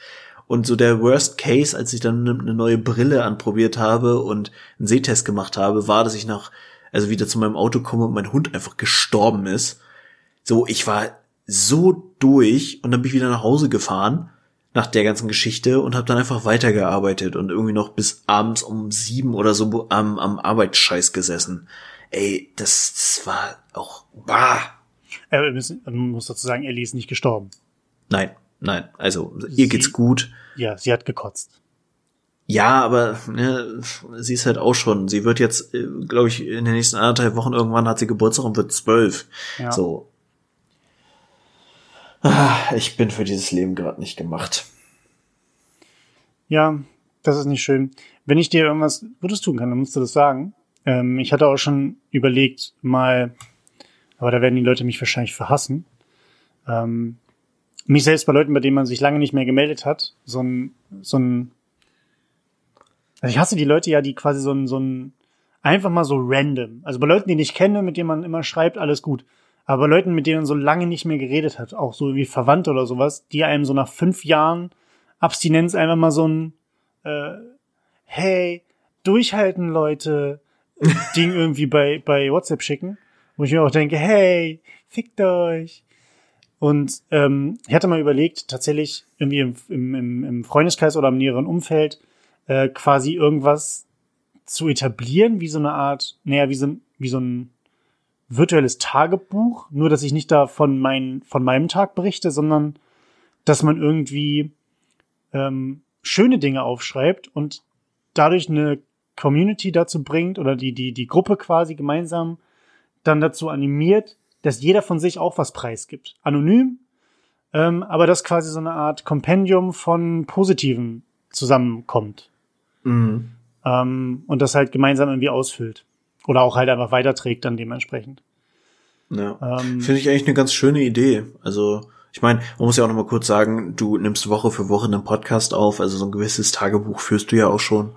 Und so der Worst Case, als ich dann eine neue Brille anprobiert habe und einen Sehtest gemacht habe, war, dass ich nach, also wieder zu meinem Auto komme und mein Hund einfach gestorben ist. So, ich war so durch und dann bin ich wieder nach Hause gefahren nach der ganzen Geschichte und habe dann einfach weitergearbeitet und irgendwie noch bis abends um sieben oder so am, am Arbeitsscheiß gesessen. Ey, das, das war auch bah. Äh, man muss dazu sagen, Ellie ist nicht gestorben. Nein, nein. Also sie, ihr geht's gut. Ja, sie hat gekotzt. Ja, aber ne, sie ist halt auch schon. Sie wird jetzt, äh, glaube ich, in den nächsten anderthalb Wochen irgendwann hat sie Geburtstag und wird zwölf. Ja. So, ich bin für dieses Leben gerade nicht gemacht. Ja, das ist nicht schön. Wenn ich dir irgendwas Gutes tun kann, dann musst du das sagen. Ähm, ich hatte auch schon überlegt, mal, aber da werden die Leute mich wahrscheinlich verhassen, ähm, mich selbst bei Leuten, bei denen man sich lange nicht mehr gemeldet hat, so ein, so ein, also ich hasse die Leute ja, die quasi so ein, so ein, einfach mal so random, also bei Leuten, die ich kenne, mit denen man immer schreibt, alles gut. Aber Leuten, mit denen man so lange nicht mehr geredet hat, auch so wie Verwandte oder sowas, die einem so nach fünf Jahren Abstinenz einfach mal so ein äh, Hey, durchhalten, Leute, Ding irgendwie bei, bei WhatsApp schicken, wo ich mir auch denke, hey, fickt euch. Und ähm, ich hatte mal überlegt, tatsächlich irgendwie im, im, im Freundeskreis oder im näheren Umfeld äh, quasi irgendwas zu etablieren, wie so eine Art, naja, wie so, wie so ein virtuelles Tagebuch, nur dass ich nicht da von, mein, von meinem Tag berichte, sondern dass man irgendwie ähm, schöne Dinge aufschreibt und dadurch eine Community dazu bringt oder die, die, die Gruppe quasi gemeinsam dann dazu animiert, dass jeder von sich auch was preisgibt. Anonym, ähm, aber dass quasi so eine Art Kompendium von Positiven zusammenkommt. Mhm. Ähm, und das halt gemeinsam irgendwie ausfüllt. Oder auch halt einfach weiterträgt dann dementsprechend. Ja. Ähm, Finde ich eigentlich eine ganz schöne Idee. Also, ich meine, man muss ja auch noch mal kurz sagen, du nimmst Woche für Woche einen Podcast auf, also so ein gewisses Tagebuch führst du ja auch schon.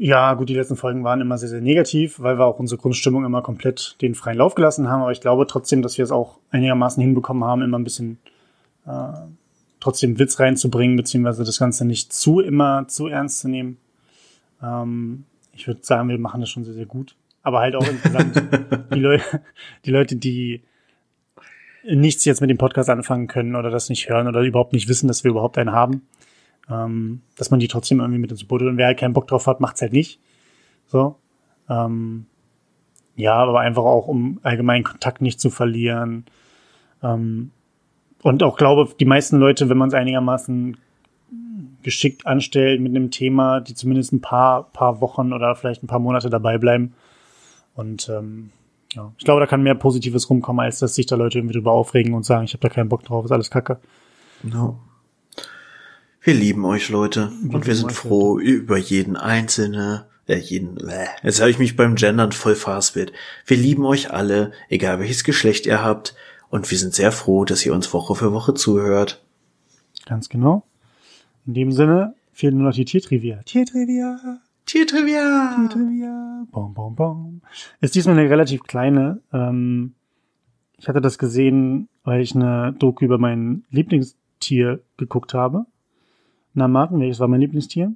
Ja, gut, die letzten Folgen waren immer sehr, sehr negativ, weil wir auch unsere Grundstimmung immer komplett den freien Lauf gelassen haben. Aber ich glaube trotzdem, dass wir es auch einigermaßen hinbekommen haben, immer ein bisschen äh, trotzdem Witz reinzubringen, beziehungsweise das Ganze nicht zu immer zu ernst zu nehmen. Ähm, ich würde sagen, wir machen das schon sehr, sehr gut aber halt auch insgesamt die, Leu die Leute, die nichts jetzt mit dem Podcast anfangen können oder das nicht hören oder überhaupt nicht wissen, dass wir überhaupt einen haben, ähm, dass man die trotzdem irgendwie mit ins Boot und wer halt keinen Bock drauf hat, macht's halt nicht. So. Ähm, ja, aber einfach auch, um allgemeinen Kontakt nicht zu verlieren. Ähm, und auch glaube, die meisten Leute, wenn man es einigermaßen geschickt anstellt mit einem Thema, die zumindest ein paar, paar Wochen oder vielleicht ein paar Monate dabei bleiben, und ähm, ja, ich glaube, da kann mehr Positives rumkommen, als dass sich da Leute irgendwie drüber aufregen und sagen, ich habe da keinen Bock drauf, ist alles Kacke. No. Wir lieben euch, Leute. Wir und wir sind froh Leute. über jeden einzelne, äh, jeden, äh, jetzt habe ich mich beim Gendern voll verhaspelt. Wir lieben euch alle, egal welches Geschlecht ihr habt, und wir sind sehr froh, dass ihr uns Woche für Woche zuhört. Ganz genau. In dem Sinne fehlt nur noch die Tiertrivia. Tiertrivia. Tiertrivia. Tiertrivia. Bom, bom, bom. Ist diesmal eine relativ kleine. Ähm, ich hatte das gesehen, weil ich eine Doku über mein Lieblingstier geguckt habe. Na, Martin, welches war mein Lieblingstier?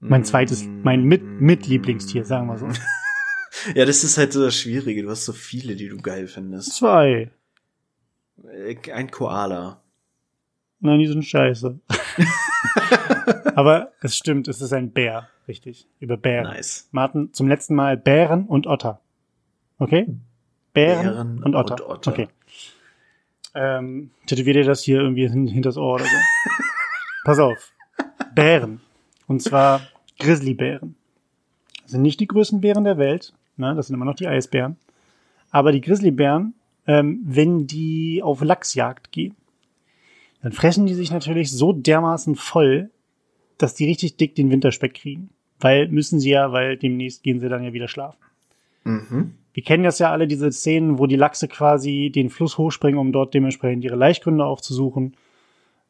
Mein zweites, mein mit, mit Lieblingstier, sagen wir so. Ja, das ist halt so das Schwierige. Du hast so viele, die du geil findest. Zwei. Äh, Ein Koala. Nein, die sind scheiße. Aber es stimmt, es ist ein Bär, richtig. Über Bären. Nice. Martin, zum letzten Mal Bären und Otter. Okay? Bären, Bären und, Otter. und Otter. Okay. Ähm, tätowier dir das hier irgendwie hin, hinters Ohr oder so. Pass auf. Bären. Und zwar Grizzlybären. Das sind nicht die größten Bären der Welt. Ne? Das sind immer noch die Eisbären. Aber die Grizzlybären, ähm, wenn die auf Lachsjagd gehen, dann fressen die sich natürlich so dermaßen voll, dass die richtig dick den Winterspeck kriegen. Weil müssen sie ja, weil demnächst gehen sie dann ja wieder schlafen. Mhm. Wir kennen das ja alle, diese Szenen, wo die Lachse quasi den Fluss hochspringen, um dort dementsprechend ihre Laichgründe aufzusuchen.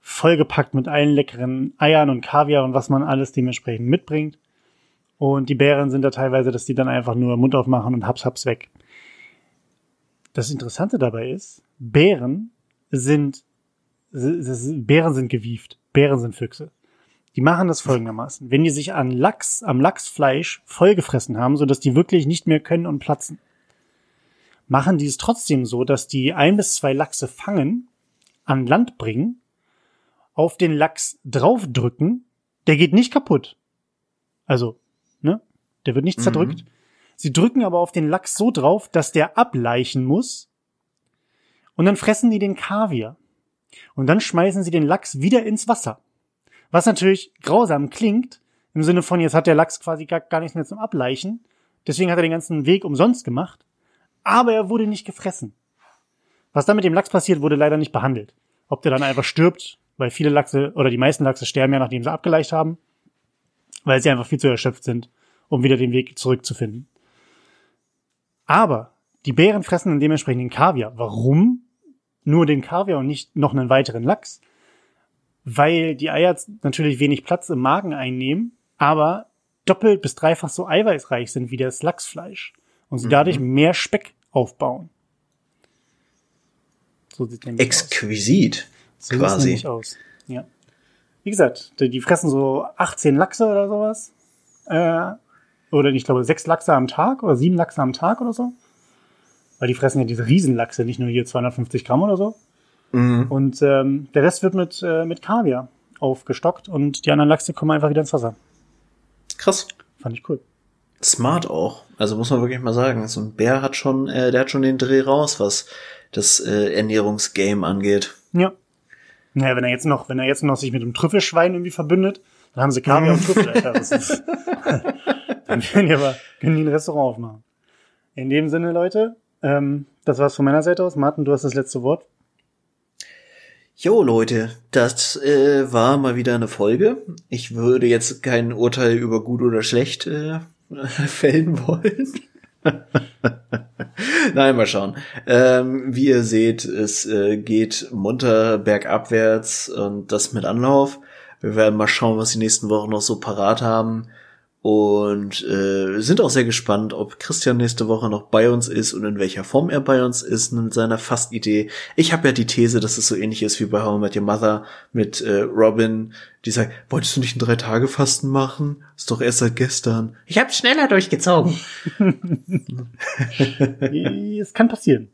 Vollgepackt mit allen leckeren Eiern und Kaviar und was man alles dementsprechend mitbringt. Und die Bären sind da teilweise, dass die dann einfach nur Mund aufmachen und haps, haps weg. Das Interessante dabei ist, Bären sind, s- s- Bären sind gewieft. Bären sind Füchse. Die machen das folgendermaßen. Wenn die sich an Lachs, am Lachsfleisch vollgefressen haben, sodass die wirklich nicht mehr können und platzen, machen die es trotzdem so, dass die ein bis zwei Lachse fangen, an Land bringen, auf den Lachs draufdrücken, der geht nicht kaputt. Also, ne? Der wird nicht Mhm. zerdrückt. Sie drücken aber auf den Lachs so drauf, dass der ableichen muss. Und dann fressen die den Kaviar. Und dann schmeißen sie den Lachs wieder ins Wasser. Was natürlich grausam klingt, im Sinne von, jetzt hat der Lachs quasi gar, gar nichts mehr zum Ableichen. Deswegen hat er den ganzen Weg umsonst gemacht. Aber er wurde nicht gefressen. Was dann mit dem Lachs passiert, wurde leider nicht behandelt. Ob der dann einfach stirbt, weil viele Lachse oder die meisten Lachse sterben ja, nachdem sie abgeleicht haben, weil sie einfach viel zu erschöpft sind, um wieder den Weg zurückzufinden. Aber die Bären fressen dann dementsprechend den Kaviar. Warum? Nur den Kaviar und nicht noch einen weiteren Lachs. Weil die Eier natürlich wenig Platz im Magen einnehmen, aber doppelt bis dreifach so eiweißreich sind wie das Lachsfleisch. Und sie dadurch mehr Speck aufbauen. So sieht nämlich aus. Exquisit. So sieht's quasi. nämlich aus. Ja. Wie gesagt, die, die fressen so 18 Lachse oder sowas. Äh, oder ich glaube sechs Lachse am Tag oder sieben Lachse am Tag oder so. Weil die fressen ja diese Riesenlachse, nicht nur hier 250 Gramm oder so. Mhm. Und ähm, der Rest wird mit, äh, mit Kaviar aufgestockt und die anderen Lachse kommen einfach wieder ins Wasser. Krass. Fand ich cool. Smart auch. Also muss man wirklich mal sagen, so ein Bär hat schon, äh, der hat schon den Dreh raus, was das äh, Ernährungsgame angeht. Ja. Naja, wenn er jetzt noch, wenn er jetzt noch sich mit dem Trüffelschwein irgendwie verbündet, dann haben sie Kaviar und Trüffel, Alter. Das ist, dann können die aber, können die ein Restaurant aufmachen. In dem Sinne, Leute, ähm, das war's von meiner Seite aus. Martin, du hast das letzte Wort. Jo Leute, das äh, war mal wieder eine Folge. Ich würde jetzt kein Urteil über gut oder schlecht äh, fällen wollen. Nein, mal schauen. Ähm, wie ihr seht, es äh, geht munter bergabwärts und das mit Anlauf. Wir werden mal schauen, was die nächsten Wochen noch so parat haben. Und äh, sind auch sehr gespannt, ob Christian nächste Woche noch bei uns ist und in welcher Form er bei uns ist mit seiner Fastidee. Ich habe ja die These, dass es so ähnlich ist wie bei How I Met Your Mother mit äh, Robin, die sagt, wolltest du nicht ein Drei-Tage-Fasten machen? Ist doch erst seit gestern. Ich habe schneller durchgezogen. es kann passieren.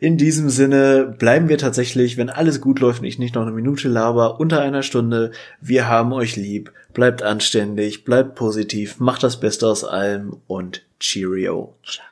In diesem Sinne bleiben wir tatsächlich, wenn alles gut läuft und ich nicht noch eine Minute laber, unter einer Stunde. Wir haben euch lieb. Bleibt anständig, bleibt positiv, macht das Beste aus allem und Cheerio.